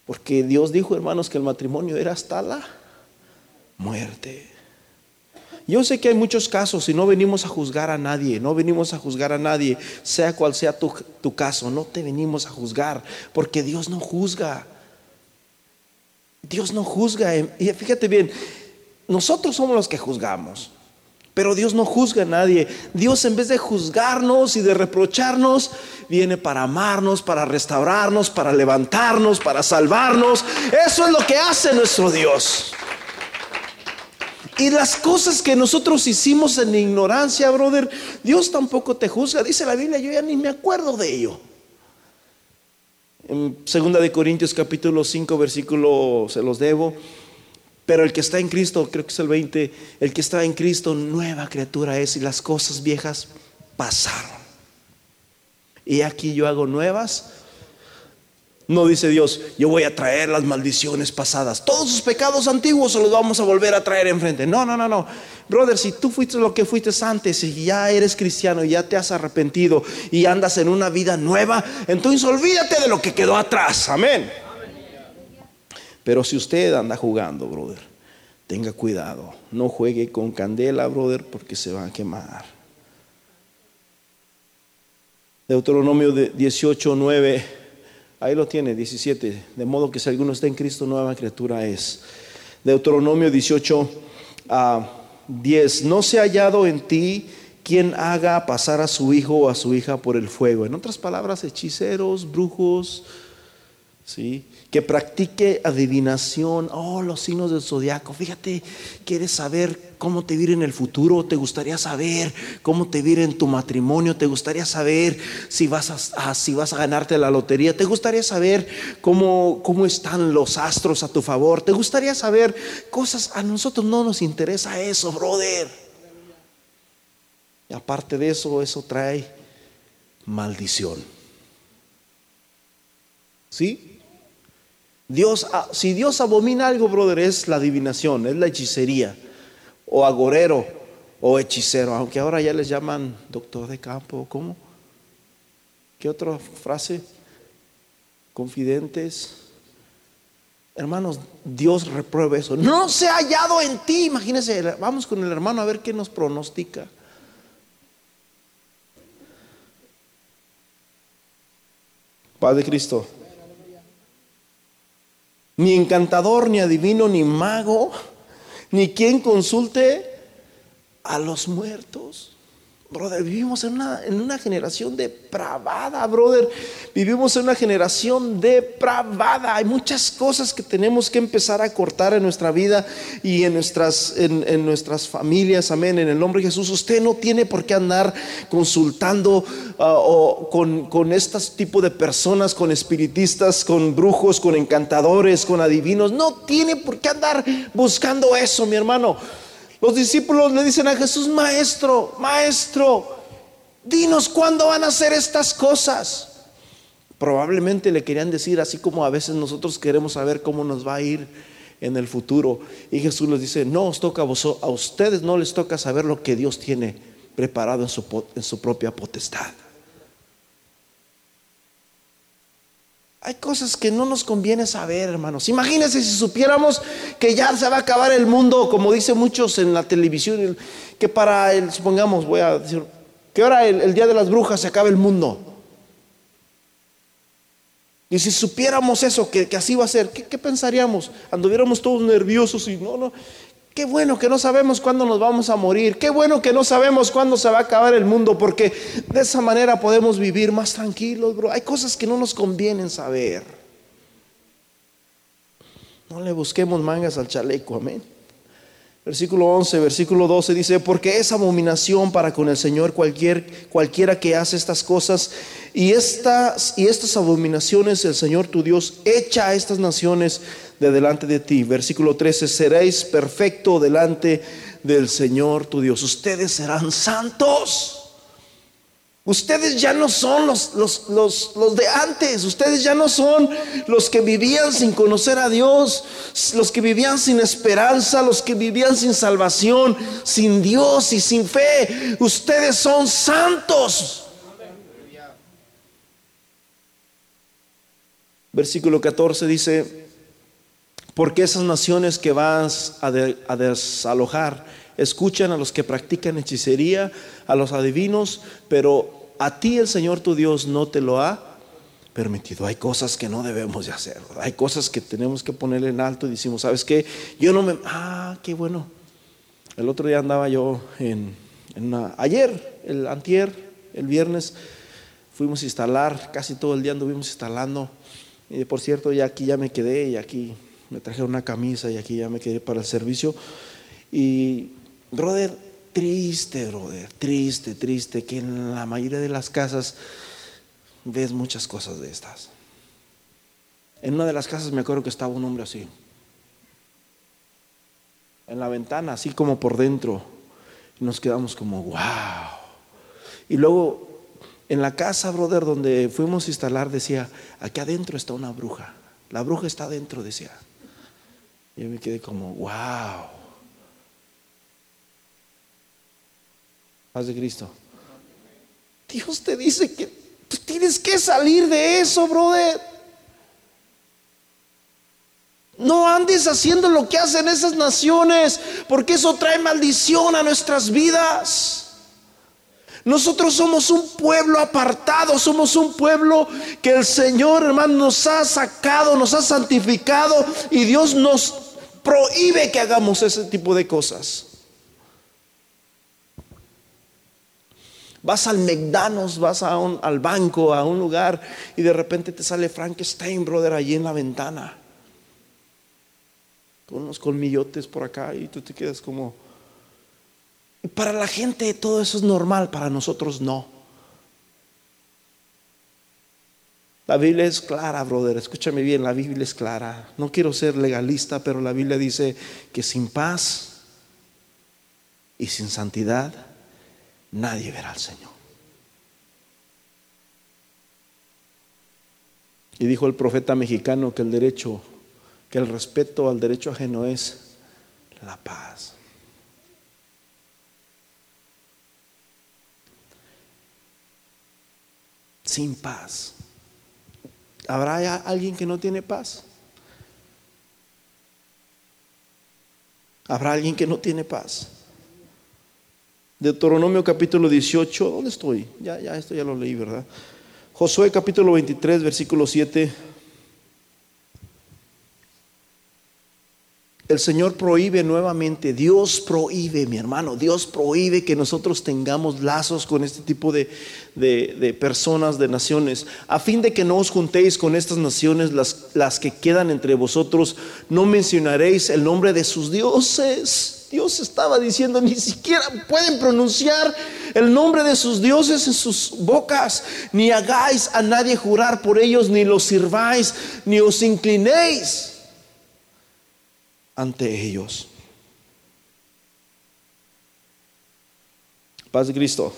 Porque Dios dijo, hermanos, que el matrimonio era hasta la muerte. Yo sé que hay muchos casos y no venimos a juzgar a nadie, no venimos a juzgar a nadie, sea cual sea tu, tu caso, no te venimos a juzgar, porque Dios no juzga. Dios no juzga. Y fíjate bien, nosotros somos los que juzgamos. Pero Dios no juzga a nadie. Dios en vez de juzgarnos y de reprocharnos, viene para amarnos, para restaurarnos, para levantarnos, para salvarnos. Eso es lo que hace nuestro Dios. Y las cosas que nosotros hicimos en ignorancia, brother, Dios tampoco te juzga. Dice la Biblia, yo ya ni me acuerdo de ello. Segunda de Corintios capítulo 5 versículo se los debo. Pero el que está en Cristo, creo que es el 20, el que está en Cristo, nueva criatura es y las cosas viejas pasaron. Y aquí yo hago nuevas no dice Dios, yo voy a traer las maldiciones pasadas. Todos sus pecados antiguos se los vamos a volver a traer enfrente. No, no, no, no. Brother, si tú fuiste lo que fuiste antes y ya eres cristiano ya te has arrepentido y andas en una vida nueva, entonces olvídate de lo que quedó atrás. Amén. Pero si usted anda jugando, brother, tenga cuidado. No juegue con candela, brother, porque se va a quemar. Deuteronomio 18, 9 Ahí lo tiene, 17. De modo que si alguno está en Cristo, nueva criatura es. Deuteronomio 18 a 10. No se ha hallado en ti quien haga pasar a su hijo o a su hija por el fuego. En otras palabras, hechiceros, brujos, ¿sí? Que practique adivinación, oh, los signos del zodiaco. Fíjate, quieres saber cómo te viene en el futuro, te gustaría saber cómo te viene en tu matrimonio, te gustaría saber si vas a, si vas a ganarte la lotería, te gustaría saber cómo, cómo están los astros a tu favor, te gustaría saber cosas. A nosotros no nos interesa eso, brother. Y aparte de eso, eso trae maldición. ¿Sí? Dios, ah, si Dios abomina algo, brother, es la adivinación, es la hechicería, o agorero, o hechicero, aunque ahora ya les llaman doctor de campo, ¿cómo? ¿Qué otra frase? Confidentes. Hermanos, Dios reprueba eso. No se ha hallado en ti. Imagínense, vamos con el hermano a ver qué nos pronostica. Padre Cristo ni encantador, ni adivino, ni mago, ni quien consulte a los muertos. Brother, vivimos en una, en una generación depravada, brother. Vivimos en una generación depravada. Hay muchas cosas que tenemos que empezar a cortar en nuestra vida y en nuestras, en, nuestras familias. Amén. En el nombre de Jesús. Usted no tiene por qué andar consultando ah, o con, con este tipo de personas, con espiritistas, con brujos, con encantadores, con adivinos. No tiene por qué andar buscando eso, mi hermano. Los discípulos le dicen a Jesús, maestro, maestro, dinos cuándo van a hacer estas cosas. Probablemente le querían decir, así como a veces nosotros queremos saber cómo nos va a ir en el futuro. Y Jesús les dice, no os toca a, vosotros, a ustedes, no les toca saber lo que Dios tiene preparado en su, en su propia potestad. Hay cosas que no nos conviene saber, hermanos. Imagínense si supiéramos que ya se va a acabar el mundo, como dicen muchos en la televisión, que para el, supongamos, voy a decir, que ahora el, día de las brujas se acabe el mundo. Y si supiéramos eso, que, así va a ser, ¿qué, ¿qué, pensaríamos? Anduviéramos todos nerviosos y no, no. Qué bueno que no sabemos cuándo nos vamos a morir. Qué bueno que no sabemos cuándo se va a acabar el mundo, porque de esa manera podemos vivir más tranquilos, bro. Hay cosas que no nos convienen saber. No le busquemos mangas al chaleco, amén. Versículo 11, versículo 12 dice, porque es abominación para con el Señor cualquier, cualquiera que hace estas cosas y estas, y estas abominaciones el Señor tu Dios echa a estas naciones de delante de ti. Versículo 13, seréis perfecto delante del Señor tu Dios. Ustedes serán santos. Ustedes ya no son los, los, los, de antes, ustedes ya no son los que vivían sin conocer a Dios, los que vivían sin esperanza, los que vivían sin salvación, sin Dios y sin fe. Ustedes son santos. Versículo 14 dice, porque esas naciones que vas a, desalojar, escuchan a los que practican hechicería, a los adivinos, pero a ti el Señor tu Dios no te lo ha permitido. Hay cosas que no debemos de hacer, hay cosas que tenemos que ponerle en alto y decimos, ¿sabes qué? Yo no me... Ah, qué bueno. El otro día andaba yo en, una... Ayer, el antier, el viernes, fuimos a instalar, casi todo el día anduvimos instalando. Y por cierto, ya aquí ya me quedé y aquí me traje una camisa y aquí ya me quedé para el servicio. Y Brother, triste, brother, triste, triste, que en la mayoría de las casas ves muchas cosas de estas. En una de las casas me acuerdo que estaba un hombre así, en la ventana, así como por dentro. Y nos quedamos como, wow. Y luego en la casa, brother, donde fuimos a instalar, decía, aquí adentro está una bruja. La bruja está adentro, decía. Yo me quedé como, wow. Paz de Cristo. Dios te dice que tú tienes que salir de eso, brother. No andes haciendo lo que hacen esas naciones, porque eso trae maldición a nuestras vidas. Nosotros somos un pueblo apartado, somos un pueblo que el Señor, hermano, nos ha sacado, nos ha santificado y Dios nos prohíbe que hagamos ese tipo de cosas. Vas al McDonald's, vas a un, al banco, a un lugar y de repente te sale Frankenstein, brother, allí en la ventana. Con unos colmillotes por acá y tú te quedas como... para la gente todo eso es normal, para nosotros no. La Biblia es clara, brother, escúchame bien, la Biblia es clara. No quiero ser legalista, pero la Biblia dice que sin paz y sin santidad nadie verá al Señor. Y dijo el profeta mexicano que el derecho, que el respeto al derecho ajeno es la paz. Sin paz. ¿Habrá alguien que no tiene paz? ¿Habrá alguien que no tiene paz? Deuteronomio capítulo 18, ¿dónde estoy? Ya, ya, esto ya lo leí, ¿verdad? Josué capítulo 23, versículo 7. El Señor prohíbe nuevamente, Dios prohíbe, mi hermano, Dios prohíbe que nosotros tengamos lazos con este tipo de, de, personas, de naciones, a fin de que no os juntéis con estas naciones, las, las que quedan entre vosotros, no mencionaréis el nombre de sus dioses. Dios estaba diciendo, ni siquiera pueden pronunciar el nombre de sus dioses en sus bocas, ni hagáis a nadie jurar por ellos, ni los sirváis, ni os inclinéis ante ellos. Paz de Cristo.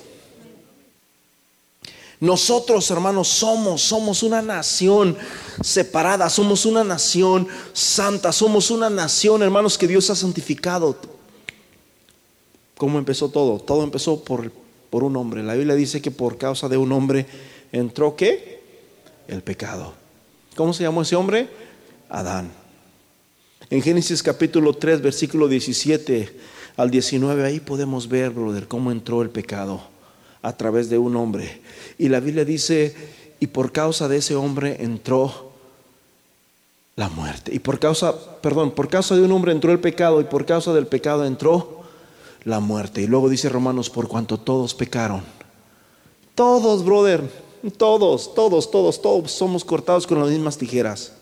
Nosotros, hermanos, somos, somos una nación separada, somos una nación santa, somos una nación, hermanos, que Dios ha santificado. ¿Cómo empezó todo? Todo empezó por, por un hombre. La Biblia dice que por causa de un hombre entró qué? El pecado. ¿Cómo se llamó ese hombre? Adán. En Génesis capítulo 3, versículo 17 al 19, ahí podemos ver, brother, cómo entró el pecado a través de un hombre. Y la Biblia dice, y por causa de ese hombre entró la muerte. Y por causa, perdón, por causa de un hombre entró el pecado y por causa del pecado entró la muerte. Y luego dice Romanos, por cuanto todos pecaron. Todos, brother, todos, todos, todos, todos somos cortados con las mismas tijeras.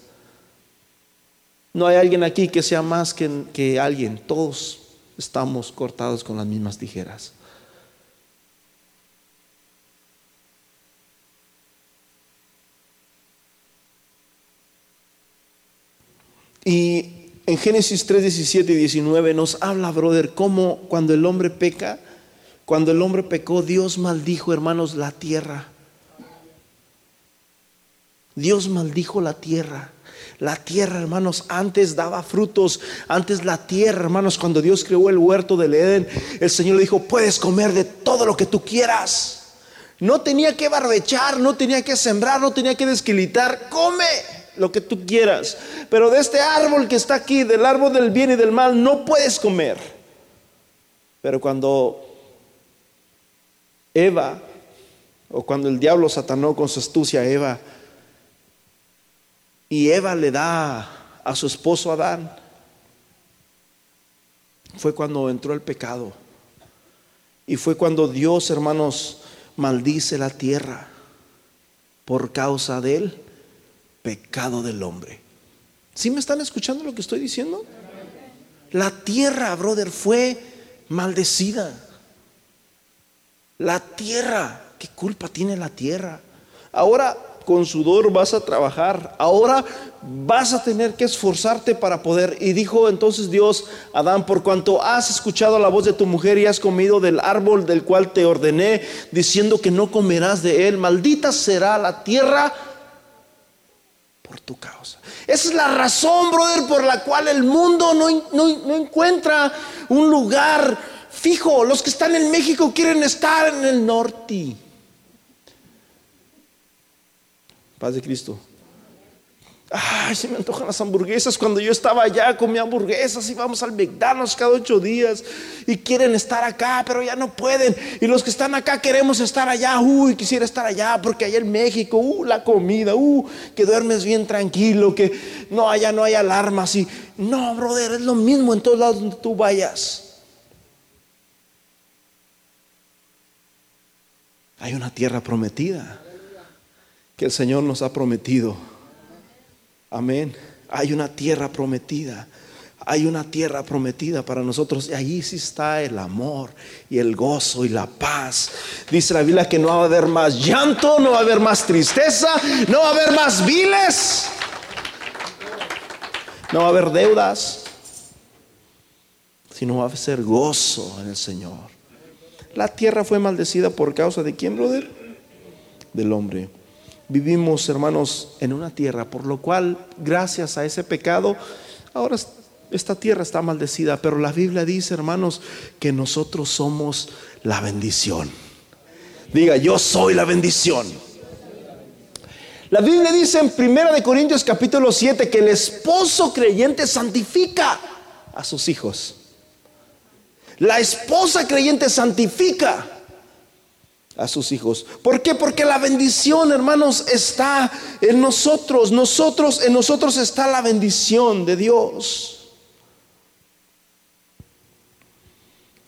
No hay alguien aquí que sea más que, que alguien. Todos estamos cortados con las mismas tijeras. Y en Génesis 3, 17 y 19 nos habla, brother, cómo cuando el hombre peca, cuando el hombre pecó, Dios maldijo, hermanos, la tierra. Dios maldijo la tierra. La tierra, hermanos, antes daba frutos. Antes la tierra, hermanos, cuando Dios creó el huerto del Edén, el Señor le dijo, puedes comer de todo lo que tú quieras. No tenía que barbechar, no tenía que sembrar, no tenía que desquilitar. Come lo que tú quieras. Pero de este árbol que está aquí, del árbol del bien y del mal, no puedes comer. Pero cuando Eva, o cuando el diablo satanó con su astucia a Eva, y Eva le da a su esposo Adán, fue cuando entró el pecado. Y fue cuando Dios, hermanos, maldice la tierra por causa de él pecado del hombre. ¿Sí me están escuchando lo que estoy diciendo? La tierra, brother, fue maldecida. La tierra, ¿qué culpa tiene la tierra? Ahora con sudor vas a trabajar. Ahora vas a tener que esforzarte para poder. Y dijo entonces Dios, Adán, por cuanto has escuchado la voz de tu mujer y has comido del árbol del cual te ordené, diciendo que no comerás de él, maldita será la tierra por tu causa. Esa es la razón, brother, por la cual el mundo no, no, encuentra un lugar fijo. Los que están en México quieren estar en el norte. Paz de Cristo. Ay, se me antojan las hamburguesas. Cuando yo estaba allá comía hamburguesas, íbamos al McDonald's cada ocho días y quieren estar acá, pero ya no pueden. Y los que están acá queremos estar allá. Uy, quisiera estar allá porque allá en México, uh, la comida, uh, que duermes bien tranquilo, que no, allá no hay alarmas. Y no, brother, es lo mismo en todos lados donde tú vayas. Hay una tierra prometida que el Señor nos ha prometido. Amén. Hay una tierra prometida. Hay una tierra prometida para nosotros. Y allí sí está el amor y el gozo y la paz. Dice la Biblia que no va a haber más llanto, no va a haber más tristeza, no va a haber más viles. No va a haber deudas, sino va a ser gozo en el Señor. La tierra fue maldecida por causa de quién, brother? Del hombre. Vivimos, hermanos, en una tierra, por lo cual, gracias a ese pecado, ahora esta tierra está maldecida, pero la Biblia dice, hermanos, que nosotros somos la bendición. Diga, yo soy la bendición. La Biblia dice en 1 de Corintios capítulo 7 que el esposo creyente santifica a sus hijos. La esposa creyente santifica a sus hijos. ¿Por qué? Porque la bendición, hermanos, está en nosotros. Nosotros, en nosotros está la bendición de Dios.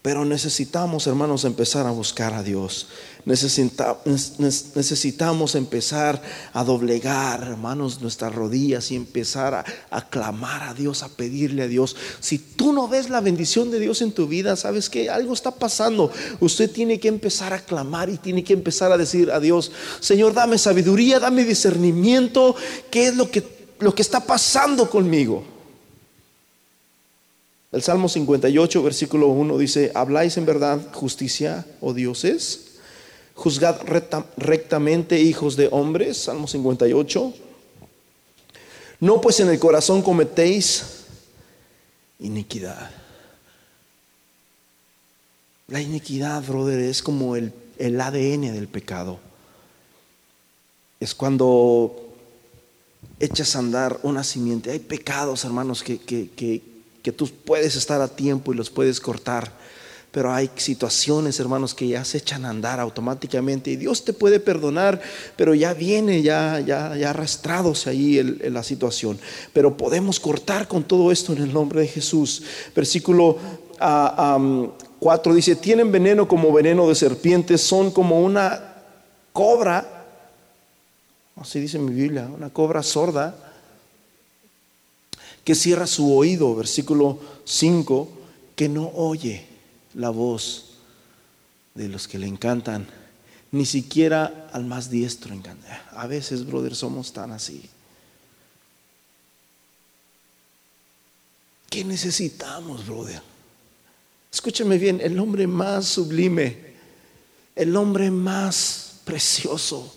Pero necesitamos, hermanos, empezar a buscar a Dios. Necesitamos empezar a doblegar, hermanos, nuestras rodillas y empezar a, clamar a Dios, a pedirle a Dios. Si tú no ves la bendición de Dios en tu vida, sabes que algo está pasando. Usted tiene que empezar a clamar y tiene que empezar a decir a Dios, Señor, dame sabiduría, dame discernimiento. ¿Qué es lo que, lo que está pasando conmigo? El Salmo 58, versículo 1 dice, ¿habláis en verdad justicia, oh dioses? Juzgad rectamente, hijos de hombres. Salmo 58. No pues en el corazón cometéis iniquidad. La iniquidad, brother, es como el, el ADN del pecado. Es cuando echas a andar una simiente. Hay pecados, hermanos, que, que, que que tú puedes estar a tiempo y los puedes cortar. Pero hay situaciones, hermanos, que ya se echan a andar automáticamente y Dios te puede perdonar, pero ya viene, ya, ya, ya arrastrándose ahí la situación. Pero podemos cortar con todo esto en el nombre de Jesús. Versículo 4 ah, dice, tienen veneno como veneno de serpientes, son como una cobra, así dice mi Biblia, una cobra sorda que cierra su oído, versículo 5, que no oye la voz de los que le encantan, ni siquiera al más diestro encanta. A veces, brother, somos tan así. ¿Qué necesitamos, brother? Escúcheme bien, el hombre más sublime, el hombre más precioso,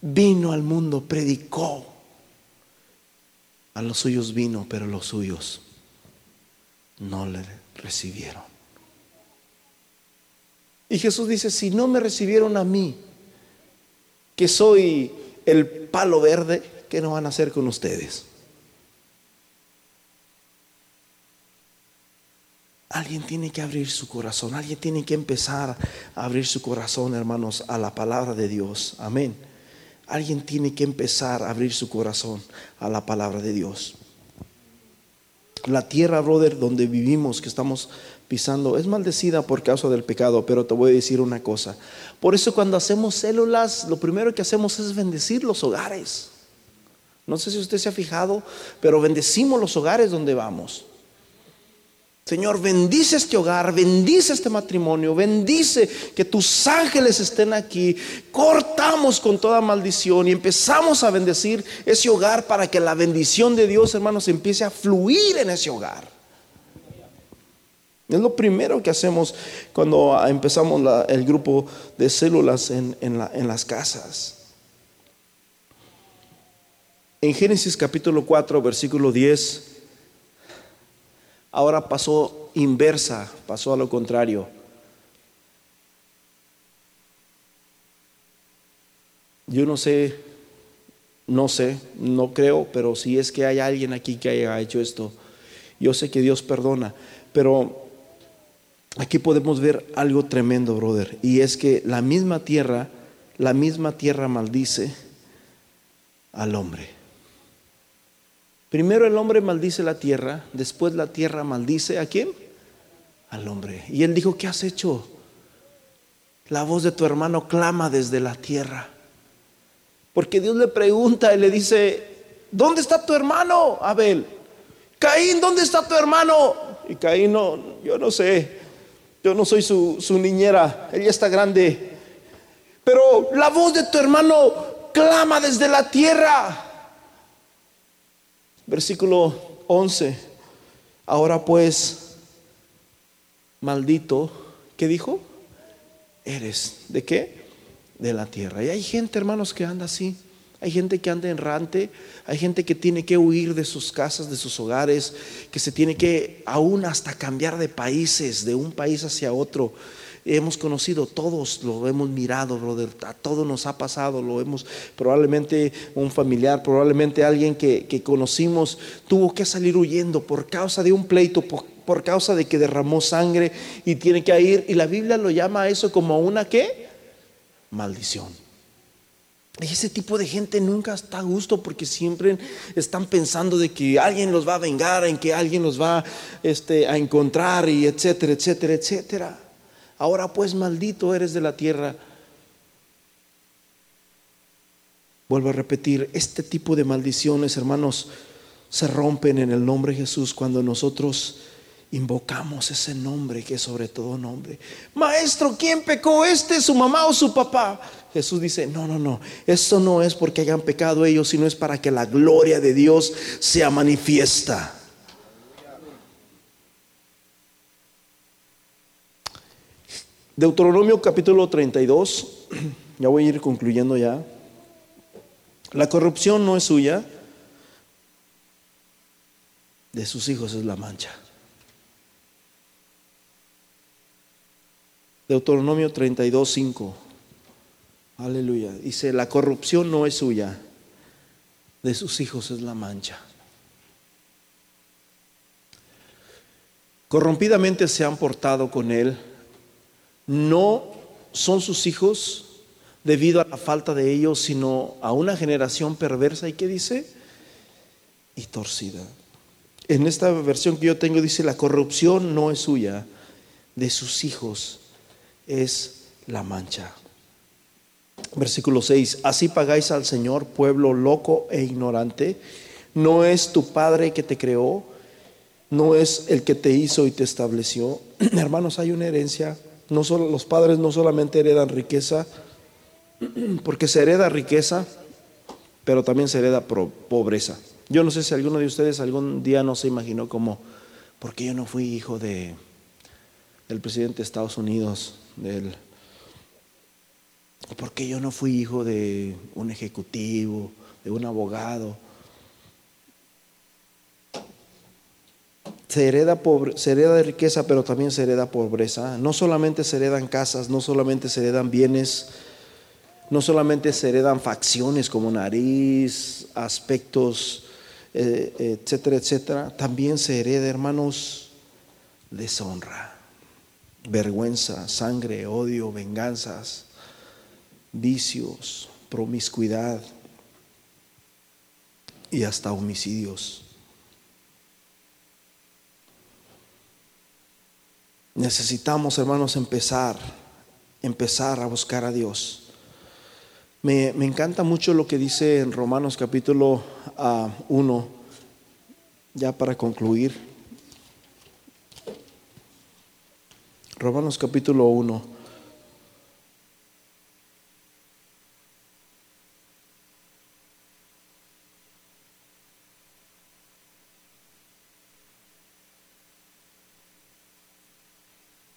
vino al mundo, predicó. A los suyos vino, pero los suyos no le recibieron. Y Jesús dice, si no me recibieron a mí, que soy el palo verde, ¿qué no van a hacer con ustedes? Alguien tiene que abrir su corazón, alguien tiene que empezar a abrir su corazón, hermanos, a la palabra de Dios. Amén. Alguien tiene que empezar a abrir su corazón a la palabra de Dios. La tierra, brother, donde vivimos, que estamos es maldecida por causa del pecado, pero te voy a decir una cosa. Por eso cuando hacemos células, lo primero que hacemos es bendecir los hogares. No sé si usted se ha fijado, pero bendecimos los hogares donde vamos. Señor, bendice este hogar, bendice este matrimonio, bendice que tus ángeles estén aquí. Cortamos con toda maldición y empezamos a bendecir ese hogar para que la bendición de Dios, hermanos, empiece a fluir en ese hogar. Es lo primero que hacemos cuando empezamos el grupo de células en, en las casas. En Génesis capítulo 4, versículo 10 ahora pasó inversa, pasó a lo contrario. Yo no sé, no sé, no creo, pero si es que hay alguien aquí que haya hecho esto, yo sé que Dios perdona, pero aquí podemos ver algo tremendo, brother, y es que la misma tierra, la misma tierra maldice al hombre. Primero el hombre maldice la tierra, después la tierra maldice a quién? Al hombre. Y él dijo, ¿qué has hecho? La voz de tu hermano clama desde la tierra. Porque Dios le pregunta y le dice, ¿dónde está tu hermano, Abel? Caín, ¿dónde está tu hermano? Y Caín, no, yo no sé, yo no soy su, su niñera, ella está grande. Pero la voz de tu hermano clama desde la tierra. Versículo 11. Ahora pues, maldito, ¿qué dijo? Eres. ¿De qué? De la tierra. Y hay gente, hermanos, que anda así. Hay gente que anda errante, hay gente que tiene que huir de sus casas, de sus hogares, que se tiene que aún hasta cambiar de países, de un país hacia otro hemos conocido, todos lo hemos mirado, brother, a nos ha pasado, lo hemos, probablemente un familiar, probablemente alguien que, conocimos tuvo que salir huyendo por causa de un pleito, por, causa de que derramó sangre y tiene que ir, y la Biblia lo llama a eso como una qué? Maldición. Ese tipo de gente nunca está a gusto porque siempre están pensando de que alguien los va a vengar, en que alguien los va este, a encontrar y etcétera, etcétera, etcétera. Ahora pues maldito eres de la tierra. Vuelvo a repetir, este tipo de maldiciones, hermanos, se rompen en el nombre de Jesús cuando nosotros invocamos ese nombre que es sobre todo nombre. Maestro, ¿quién pecó? ¿Este, su mamá o su papá? Jesús dice, no, no, no, eso no es porque hayan pecado ellos, sino es para que la gloria de Dios sea manifiesta. Deuteronomio capítulo 32, ya voy a ir concluyendo ya. La corrupción no es suya, de sus hijos es la mancha. Deuteronomio 32, 5. Aleluya. Dice, la corrupción no es suya, de sus hijos es la mancha. Corrompidamente se han portado con él no son sus hijos debido a la falta de ellos, sino a una generación perversa. ¿Y qué dice? Y torcida. En esta versión que yo tengo dice, la corrupción no es suya, de sus hijos es la mancha. Versículo 6, así pagáis al Señor, pueblo loco e ignorante. no es tu padre que te creó, no es el que te hizo y te estableció. Hermanos, hay una herencia. No solo, los padres no solamente heredan riqueza, porque se hereda riqueza, pero también se hereda pobreza. Yo no sé si alguno de ustedes algún día no se imaginó como, ¿por qué yo no fui hijo de, del presidente de Estados Unidos? Del, ¿Por qué yo no fui hijo de un ejecutivo, de un abogado? Se hereda, hereda de riqueza, pero también se hereda pobreza. No solamente se heredan casas, no solamente se heredan bienes, no solamente se heredan facciones como nariz, aspectos, eh, etcétera, etcétera. También se hereda, hermanos, deshonra, vergüenza, sangre, odio, venganzas, vicios, promiscuidad y hasta homicidios. Necesitamos, hermanos, empezar, empezar a buscar a Dios. Me, encanta mucho lo que dice en Romanos capítulo 1, ah, ya para concluir. Romanos capítulo 1.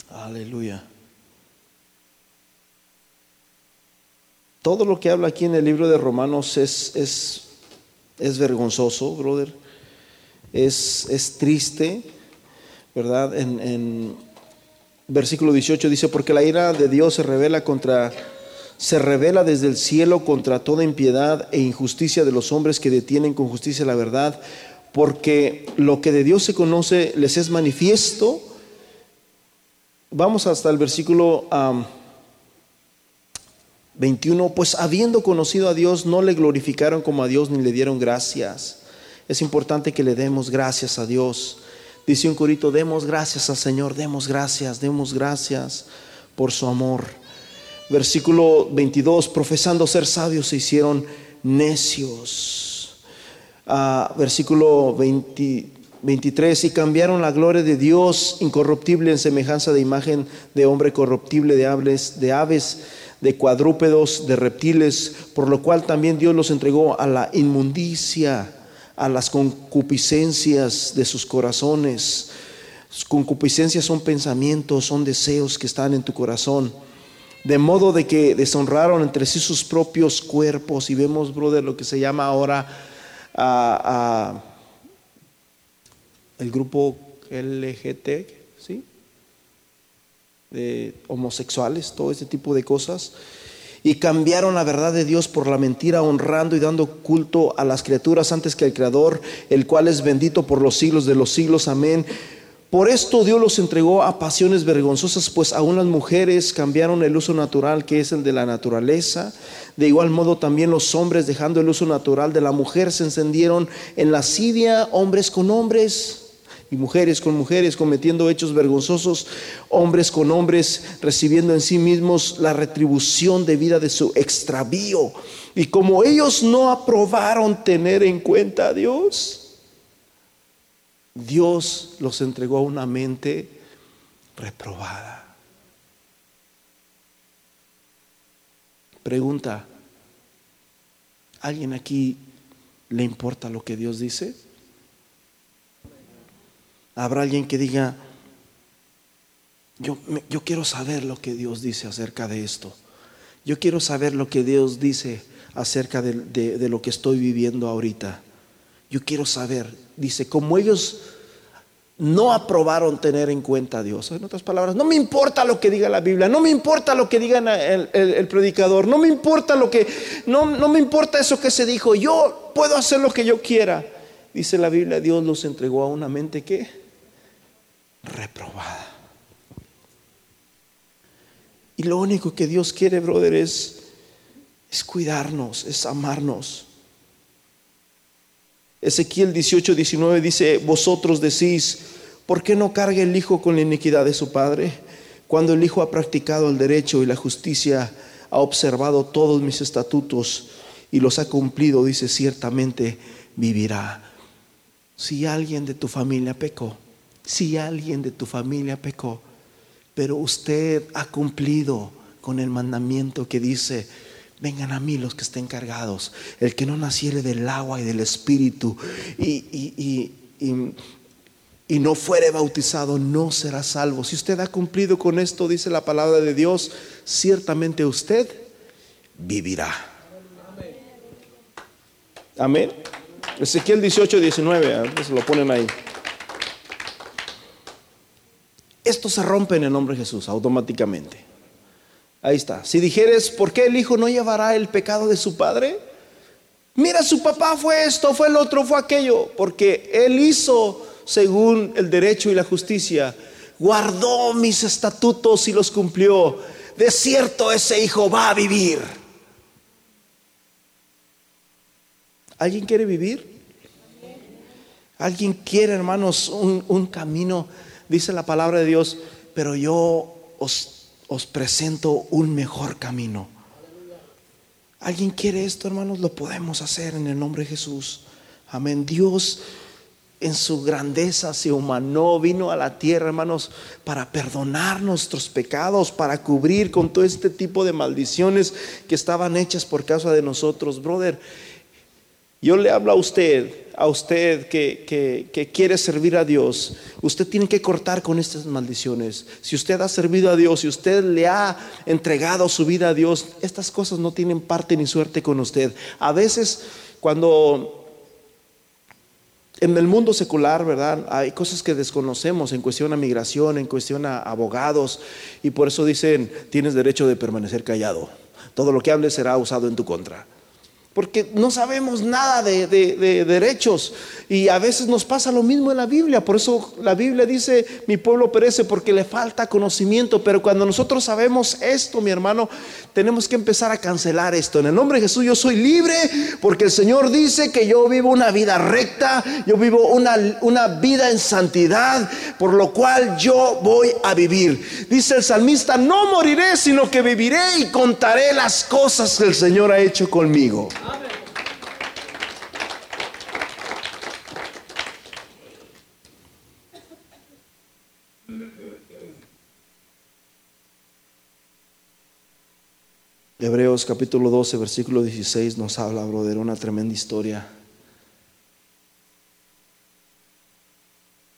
Aleluya. Todo lo que habla aquí en el libro de Romanos es, es, es vergonzoso, brother. Es, es triste, ¿verdad? En, en versículo 18 dice, porque la ira de Dios se revela contra se revela desde el cielo contra toda impiedad e injusticia de los hombres que detienen con justicia la verdad, porque lo que de Dios se conoce les es manifiesto, Vamos hasta el versículo 21. Pues habiendo conocido a Dios, no le glorificaron como a Dios ni le dieron gracias. Es importante que le demos gracias a Dios. Dice un corito, demos gracias al Señor, demos gracias, demos gracias por su amor. Versículo 22, profesando ser sabios se hicieron necios. Ah, versículo 20, 23, y cambiaron la gloria de Dios incorruptible en semejanza de imagen de hombre corruptible, de aves, de aves, de cuadrúpedos, de reptiles, por lo cual también Dios los entregó a la inmundicia, a las concupiscencias de sus corazones. concupiscencias son pensamientos, son deseos que están en tu corazón. De modo de que deshonraron entre sí sus propios cuerpos. Y vemos, brother, lo que se llama ahora a el grupo LGT, ¿sí? De homosexuales, todo ese tipo de cosas. Y cambiaron la verdad de Dios por la mentira, honrando y dando culto a las criaturas antes que al Creador, el cual es bendito por los siglos de los siglos. Amén. Por esto Dios los entregó a pasiones vergonzosas, pues aún las mujeres cambiaron el uso natural que es el de la naturaleza. De igual modo también los hombres, dejando el uso natural de la mujer, se encendieron en lascivia, hombres con hombres y mujeres con mujeres cometiendo hechos vergonzosos, hombres con hombres recibiendo en sí mismos la retribución debida de su extravío. Y como ellos no aprobaron tener en cuenta a Dios, Dios los entregó a una mente reprobada. Pregunta, ¿alguien aquí le importa lo que Dios dice? Habrá alguien que diga, yo, yo quiero saber lo que Dios dice acerca de esto. Yo quiero saber lo que Dios dice acerca de, de, lo que estoy viviendo ahorita. Yo quiero saber, dice, como ellos no aprobaron tener en cuenta a Dios. En otras palabras, no me importa lo que diga la Biblia, no me importa lo que diga el, el, predicador, no me importa lo que, no, no me importa eso que se dijo, yo puedo hacer lo que yo quiera. Dice la Biblia, Dios los entregó a una mente que reprobada. Y lo único que Dios quiere, brother, es, es cuidarnos, es amarnos. Ezequiel 18, 19 dice, vosotros decís, ¿por qué no carga el Hijo con la iniquidad de su Padre? Cuando el Hijo ha practicado el derecho y la justicia, ha observado todos mis estatutos y los ha cumplido, dice ciertamente, vivirá. Si alguien de tu familia pecó, si alguien de tu familia pecó, pero usted ha cumplido con el mandamiento que dice, vengan a mí los que estén cargados, el que no naciere del agua y del espíritu y, y no fuere bautizado, no será salvo. Si usted ha cumplido con esto, dice la palabra de Dios, ciertamente usted vivirá. Amén. Ezequiel 18, 19, se lo ponen ahí. Esto se rompe en el nombre de Jesús automáticamente. Ahí está. Si dijeres, ¿por qué el hijo no llevará el pecado de su padre? Mira, su papá fue esto, fue el otro, fue aquello, porque él hizo según el derecho y la justicia, guardó mis estatutos y los cumplió. De cierto ese hijo va a vivir. ¿Alguien quiere vivir? ¿Alguien quiere, hermanos, un, camino? Dice la palabra de Dios, pero yo os, os presento un mejor camino. ¿Alguien quiere esto, hermanos? Lo podemos hacer en el nombre de Jesús. Amén. Dios en su grandeza se humanó, vino a la tierra, hermanos, para perdonar nuestros pecados, para cubrir con todo este tipo de maldiciones que estaban hechas por causa de nosotros. Brother, yo le hablo a usted, a usted que, que, quiere servir a Dios, usted tiene que cortar con estas maldiciones. Si usted ha servido a Dios, si usted le ha entregado su vida a Dios, estas cosas no tienen parte ni suerte con usted. A veces cuando en el mundo secular, ¿verdad? Hay cosas que desconocemos en cuestión a migración, en cuestión a abogados, y por eso dicen, tienes derecho de permanecer callado. Todo lo que hables será usado en tu contra porque no sabemos nada de, derechos y a veces nos pasa lo mismo en la Biblia. Por eso la Biblia dice, mi pueblo perece porque le falta conocimiento, pero cuando nosotros sabemos esto, mi hermano, tenemos que empezar a cancelar esto. En el nombre de Jesús yo soy libre porque el Señor dice que yo vivo una vida recta, yo vivo una, una vida en santidad, por lo cual yo voy a vivir. Dice el salmista, no moriré, sino que viviré y contaré las cosas que el Señor ha hecho conmigo. Hebreos capítulo 12, versículo 16 nos habla, brother, una tremenda historia.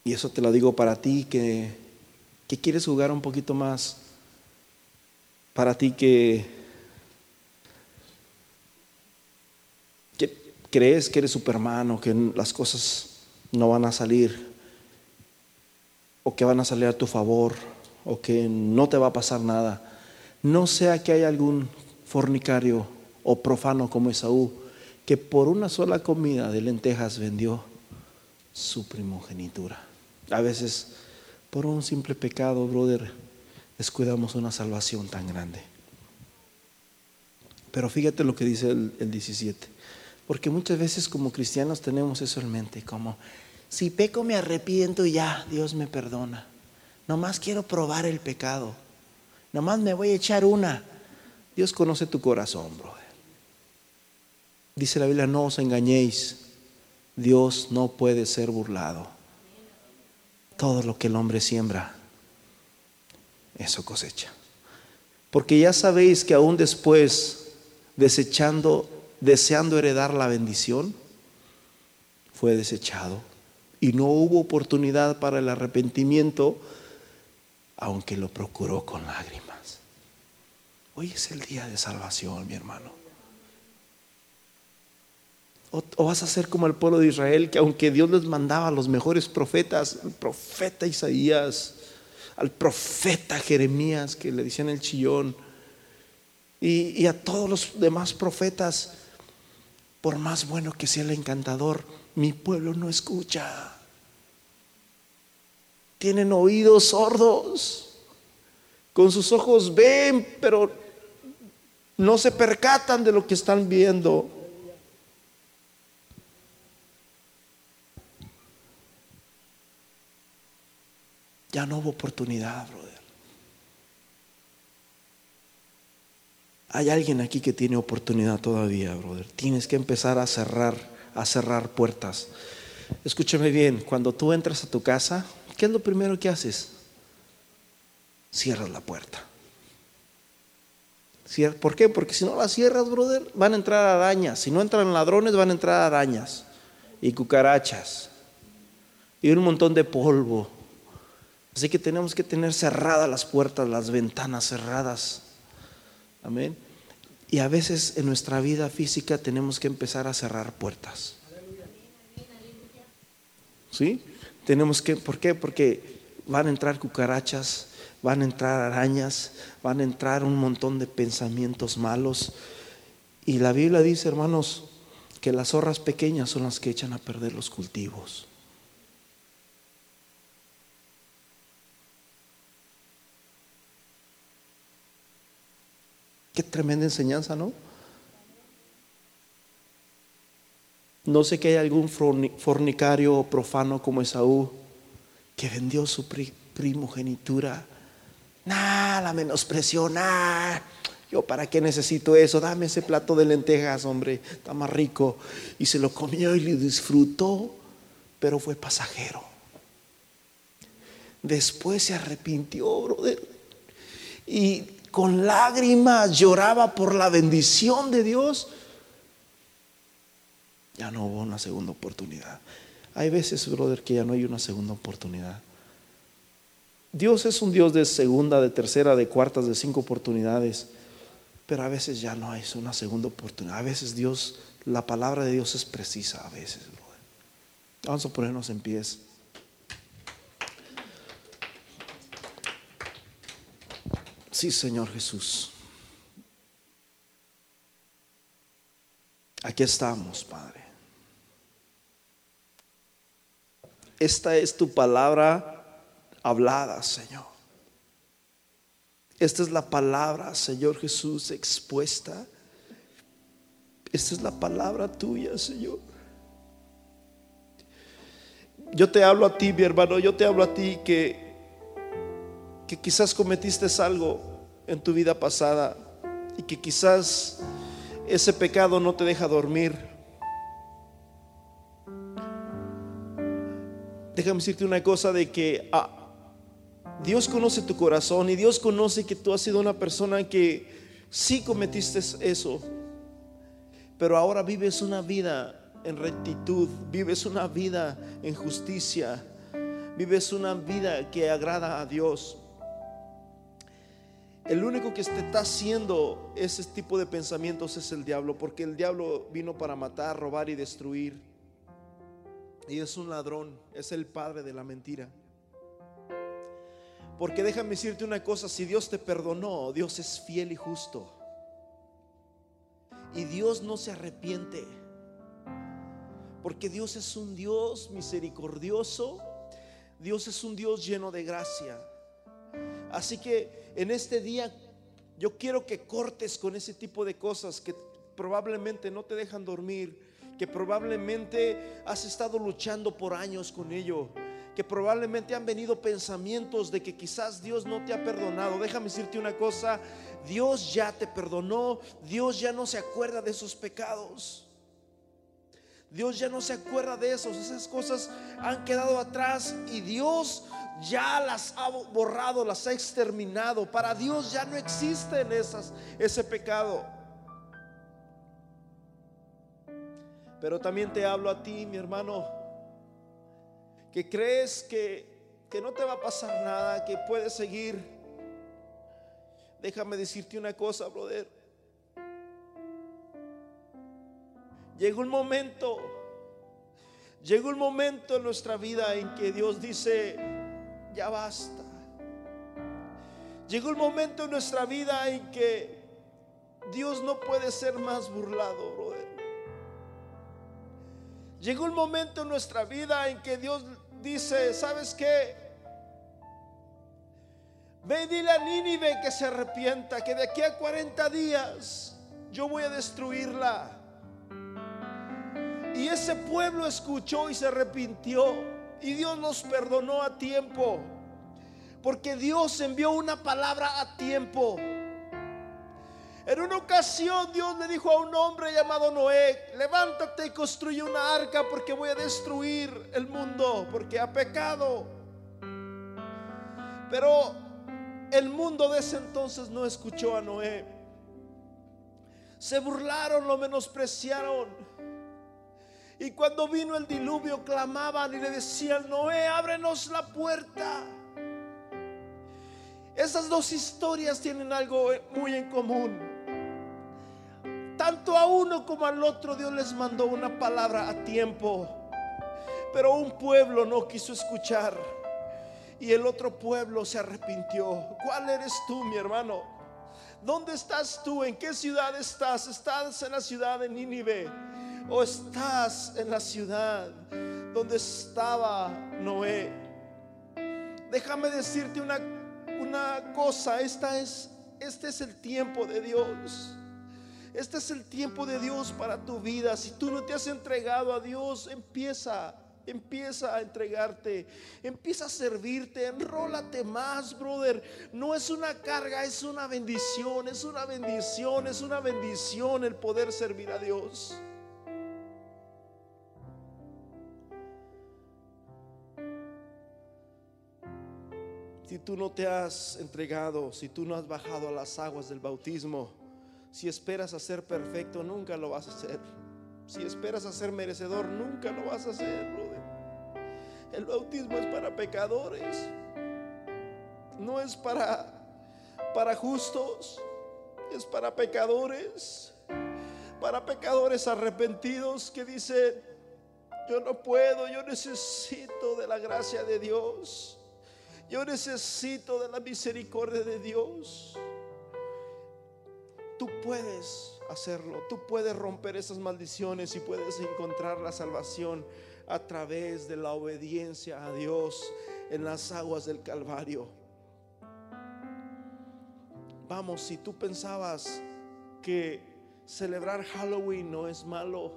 Y eso te lo digo para ti que, que quieres jugar un poquito más. Para ti que crees que eres Superman o que las cosas no van a salir o que van a salir a tu favor o que no te va a pasar nada. No sea que haya algún fornicario o profano como Esaú que por una sola comida de lentejas vendió su primogenitura. A veces por un simple pecado, brother, descuidamos una salvación tan grande. Pero fíjate lo que dice el, el 17. Porque muchas veces como cristianos tenemos eso en mente, como, si peco me arrepiento y ya, Dios me perdona. Nomás quiero probar el pecado. Nomás me voy a echar una. Dios conoce tu corazón, brother. Dice la Biblia, no os engañéis. Dios no puede ser burlado. Todo lo que el hombre siembra, eso cosecha. Porque ya sabéis que aún después, desechando deseando heredar la bendición, fue desechado y no hubo oportunidad para el arrepentimiento, aunque lo procuró con lágrimas. Hoy es el día de salvación, mi hermano. O, vas a ser como el pueblo de Israel, que aunque Dios les mandaba a los mejores profetas, el profeta Isaías, al profeta Jeremías, que le decían el chillón, y a todos los demás profetas, por más bueno que sea el encantador, mi pueblo no escucha. Tienen oídos sordos. Con sus ojos ven, pero no se percatan de lo que están viendo. Ya no hubo oportunidad, brother. Hay alguien aquí que tiene oportunidad todavía, brother. Tienes que empezar a cerrar, a cerrar puertas. Escúchame bien, cuando tú entras a tu casa, ¿qué es lo primero que haces? Cierras la puerta. ¿Por qué? Porque si no la cierras, brother, van a entrar arañas. Si no entran ladrones, van a entrar arañas y cucarachas y un montón de polvo. Así que tenemos que tener cerradas las puertas, las ventanas cerradas. Amén. Y a veces en nuestra vida física tenemos que empezar a cerrar puertas. ¿Sí? Tenemos que, ¿por qué? Porque van a entrar cucarachas, van a entrar arañas, van a entrar un montón de pensamientos malos. Y la Biblia dice, hermanos, que las zorras pequeñas son las que echan a perder los cultivos. Qué tremenda enseñanza, ¿no? No sé que hay algún fornicario profano como Esaú que vendió su primogenitura Nada, la menospreció, Yo para qué necesito eso, dame ese plato de lentejas, hombre, está más rico. Y se lo comió y lo disfrutó, pero fue pasajero. Después se arrepintió, brother. Y con lágrimas lloraba por la bendición de Dios. Ya no hubo una segunda oportunidad. Hay veces, brother, que ya no hay una segunda oportunidad. Dios es un Dios de segunda, de tercera, de cuartas, de cinco oportunidades, pero a veces ya no hay una segunda oportunidad. A veces Dios, la palabra de Dios es precisa, a veces. Vamos a ponernos en pies. Sí, Señor Jesús. Aquí estamos, Padre. Esta es tu palabra hablada, Señor. Esta es la palabra, Señor Jesús, expuesta. Esta es la palabra tuya, Señor. Yo te hablo a ti, mi hermano, yo te hablo a ti que, que quizás cometiste algo en tu vida pasada y que quizás ese pecado no te deja dormir. Déjame decirte una cosa de que Dios conoce tu corazón y Dios conoce que tú has sido una persona que sí cometiste eso, pero ahora vives una vida en rectitud, vives una vida en justicia, vives una vida que agrada a Dios. El único que te está haciendo ese tipo de pensamientos es el diablo, porque el diablo vino para matar, robar y destruir. Y es un ladrón, es el padre de la mentira. Porque déjame decirte una cosa, si Dios te perdonó, Dios es fiel y justo. Y Dios no se arrepiente. Porque Dios es un Dios misericordioso. Dios es un Dios lleno de gracia. Así que en este día yo quiero que cortes con ese tipo de cosas que probablemente no te dejan dormir, que probablemente has estado luchando por años con ello que probablemente han venido pensamientos de que quizás Dios no te ha perdonado. Déjame decirte una cosa, Dios ya te perdonó, Dios ya no se acuerda de esos pecados. Dios ya no se acuerda de esos, esas cosas han quedado atrás y Dios ya las ha borrado, las ha exterminado. Para Dios ya no existen esas, ese pecado. Pero también te hablo a ti, mi hermano que crees que, que no te va a pasar nada, que puedes seguir. Déjame decirte una cosa, brother. Llegó un momento, llegó un momento en nuestra vida en que Dios dice, ya basta. Llegó un momento en nuestra vida en que Dios no puede ser más burlado, brother. Llegó un momento en nuestra vida en que Dios dice, ¿sabes qué? Ve y dile a Nínive que se arrepienta, que de aquí a 40 días yo voy a destruirla. Y ese pueblo escuchó y se arrepintió. Y Dios nos perdonó a tiempo. Porque Dios envió una palabra a tiempo. En una ocasión Dios le dijo a un hombre llamado Noé, levántate y construye una arca porque voy a destruir el mundo, porque ha pecado. Pero el mundo de ese entonces no escuchó a Noé. Se burlaron, lo menospreciaron. Y cuando vino el diluvio clamaban y le decían, Noé, ábrenos la puerta. Esas dos historias tienen algo muy en común. Tanto a uno como al otro Dios les mandó una palabra a tiempo. Pero un pueblo no quiso escuchar. Y el otro pueblo se arrepintió. ¿Cuál eres tú, mi hermano? ¿Dónde estás tú? ¿En qué ciudad estás? ¿Estás en la ciudad de Nínive? ¿O estás en la ciudad donde estaba Noé? Déjame decirte una, una cosa. Esta es, este es el tiempo de Dios. Este es el tiempo de Dios para tu vida. Si tú no te has entregado a Dios, empieza. Empieza a entregarte, empieza a servirte, enrólate más, brother. No es una carga, es una bendición, es una bendición, es una bendición el poder servir a Dios. Si tú no te has entregado, si tú no has bajado a las aguas del bautismo, si esperas a ser perfecto, nunca lo vas a hacer. Si esperas a ser merecedor, nunca lo vas a hacer, brother. El bautismo es para pecadores. No es para para justos, es para pecadores. Para pecadores arrepentidos que dicen, yo no puedo, yo necesito de la gracia de Dios. Yo necesito de la misericordia de Dios. Tú puedes hacerlo, tú puedes romper esas maldiciones y puedes encontrar la salvación a través de la obediencia a Dios en las aguas del Calvario. Vamos, si tú pensabas que celebrar Halloween no es malo,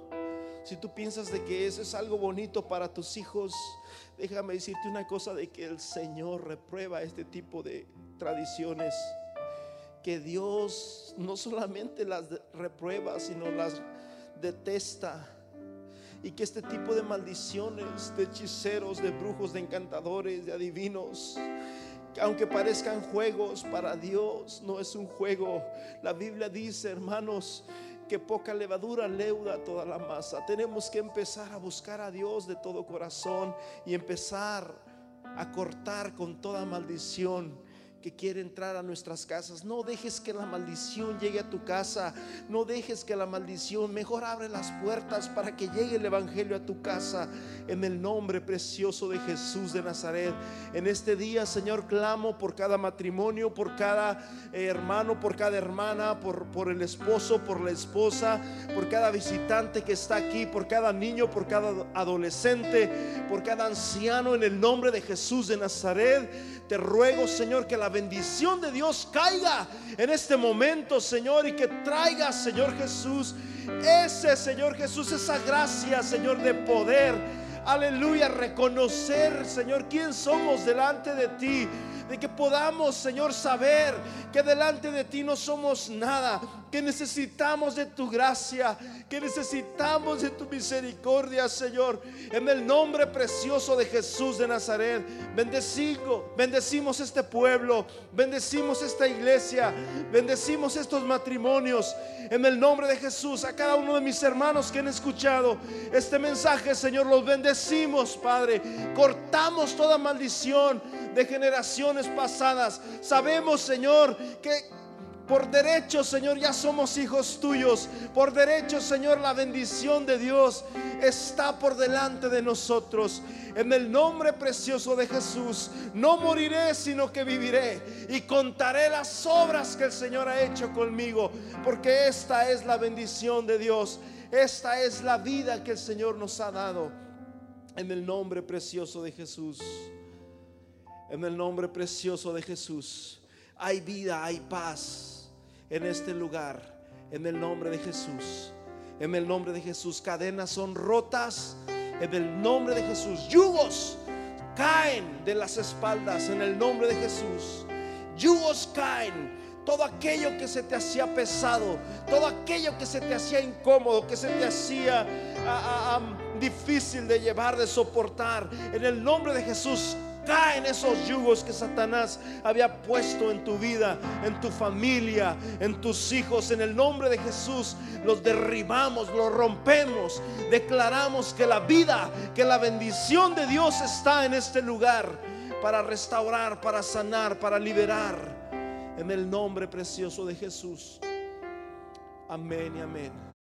si tú piensas de que eso es algo bonito para tus hijos, déjame decirte una cosa de que el Señor reprueba este tipo de tradiciones que Dios no solamente las reprueba, sino las detesta. Y que este tipo de maldiciones, de hechiceros, de brujos, de encantadores, de adivinos, aunque parezcan juegos para Dios, no es un juego. La Biblia dice, hermanos, que poca levadura leuda toda la masa. Tenemos que empezar a buscar a Dios de todo corazón y empezar a cortar con toda maldición que quiere entrar a nuestras casas. No dejes que la maldición llegue a tu casa. No dejes que la maldición, mejor abre las puertas para que llegue el Evangelio a tu casa. En el nombre precioso de Jesús de Nazaret. En este día, Señor, clamo por cada matrimonio, por cada eh, hermano, por cada hermana, por, por el esposo, por la esposa, por cada visitante que está aquí, por cada niño, por cada adolescente, por cada anciano. En el nombre de Jesús de Nazaret. Te ruego, Señor, que la bendición de Dios caiga en este momento, Señor, y que traiga, Señor Jesús, ese, Señor Jesús, esa gracia, Señor, de poder. Aleluya, reconocer, Señor, quién somos delante de ti de que podamos, Señor, saber que delante de ti no somos nada, que necesitamos de tu gracia, que necesitamos de tu misericordia, Señor. En el nombre precioso de Jesús de Nazaret, bendecimos, bendecimos este pueblo, bendecimos esta iglesia, bendecimos estos matrimonios. En el nombre de Jesús, a cada uno de mis hermanos que han escuchado este mensaje, Señor, los bendecimos, Padre. Cortamos toda maldición de generaciones pasadas. Sabemos, Señor, que por derecho, Señor, ya somos hijos tuyos. Por derecho, Señor, la bendición de Dios está por delante de nosotros. En el nombre precioso de Jesús, no moriré, sino que viviré y contaré las obras que el Señor ha hecho conmigo, porque esta es la bendición de Dios. Esta es la vida que el Señor nos ha dado. En el nombre precioso de Jesús. En el nombre precioso de Jesús. Hay vida, hay paz en este lugar. En el nombre de Jesús. En el nombre de Jesús. Cadenas son rotas. En el nombre de Jesús. Yugos caen de las espaldas. En el nombre de Jesús. Yugos caen. todo aquello que se te hacía pesado, todo aquello que se te hacía incómodo, que se te hacía ah, ah, difícil de llevar, de soportar. En el nombre de Jesús, caen esos yugos que Satanás había puesto en tu vida, en tu familia, en tus hijos. En el nombre de Jesús los derribamos, los rompemos. Declaramos que la vida, que la bendición de Dios está en este lugar para restaurar, para sanar, para liberar. En el nombre precioso de Jesús. Amén y amén.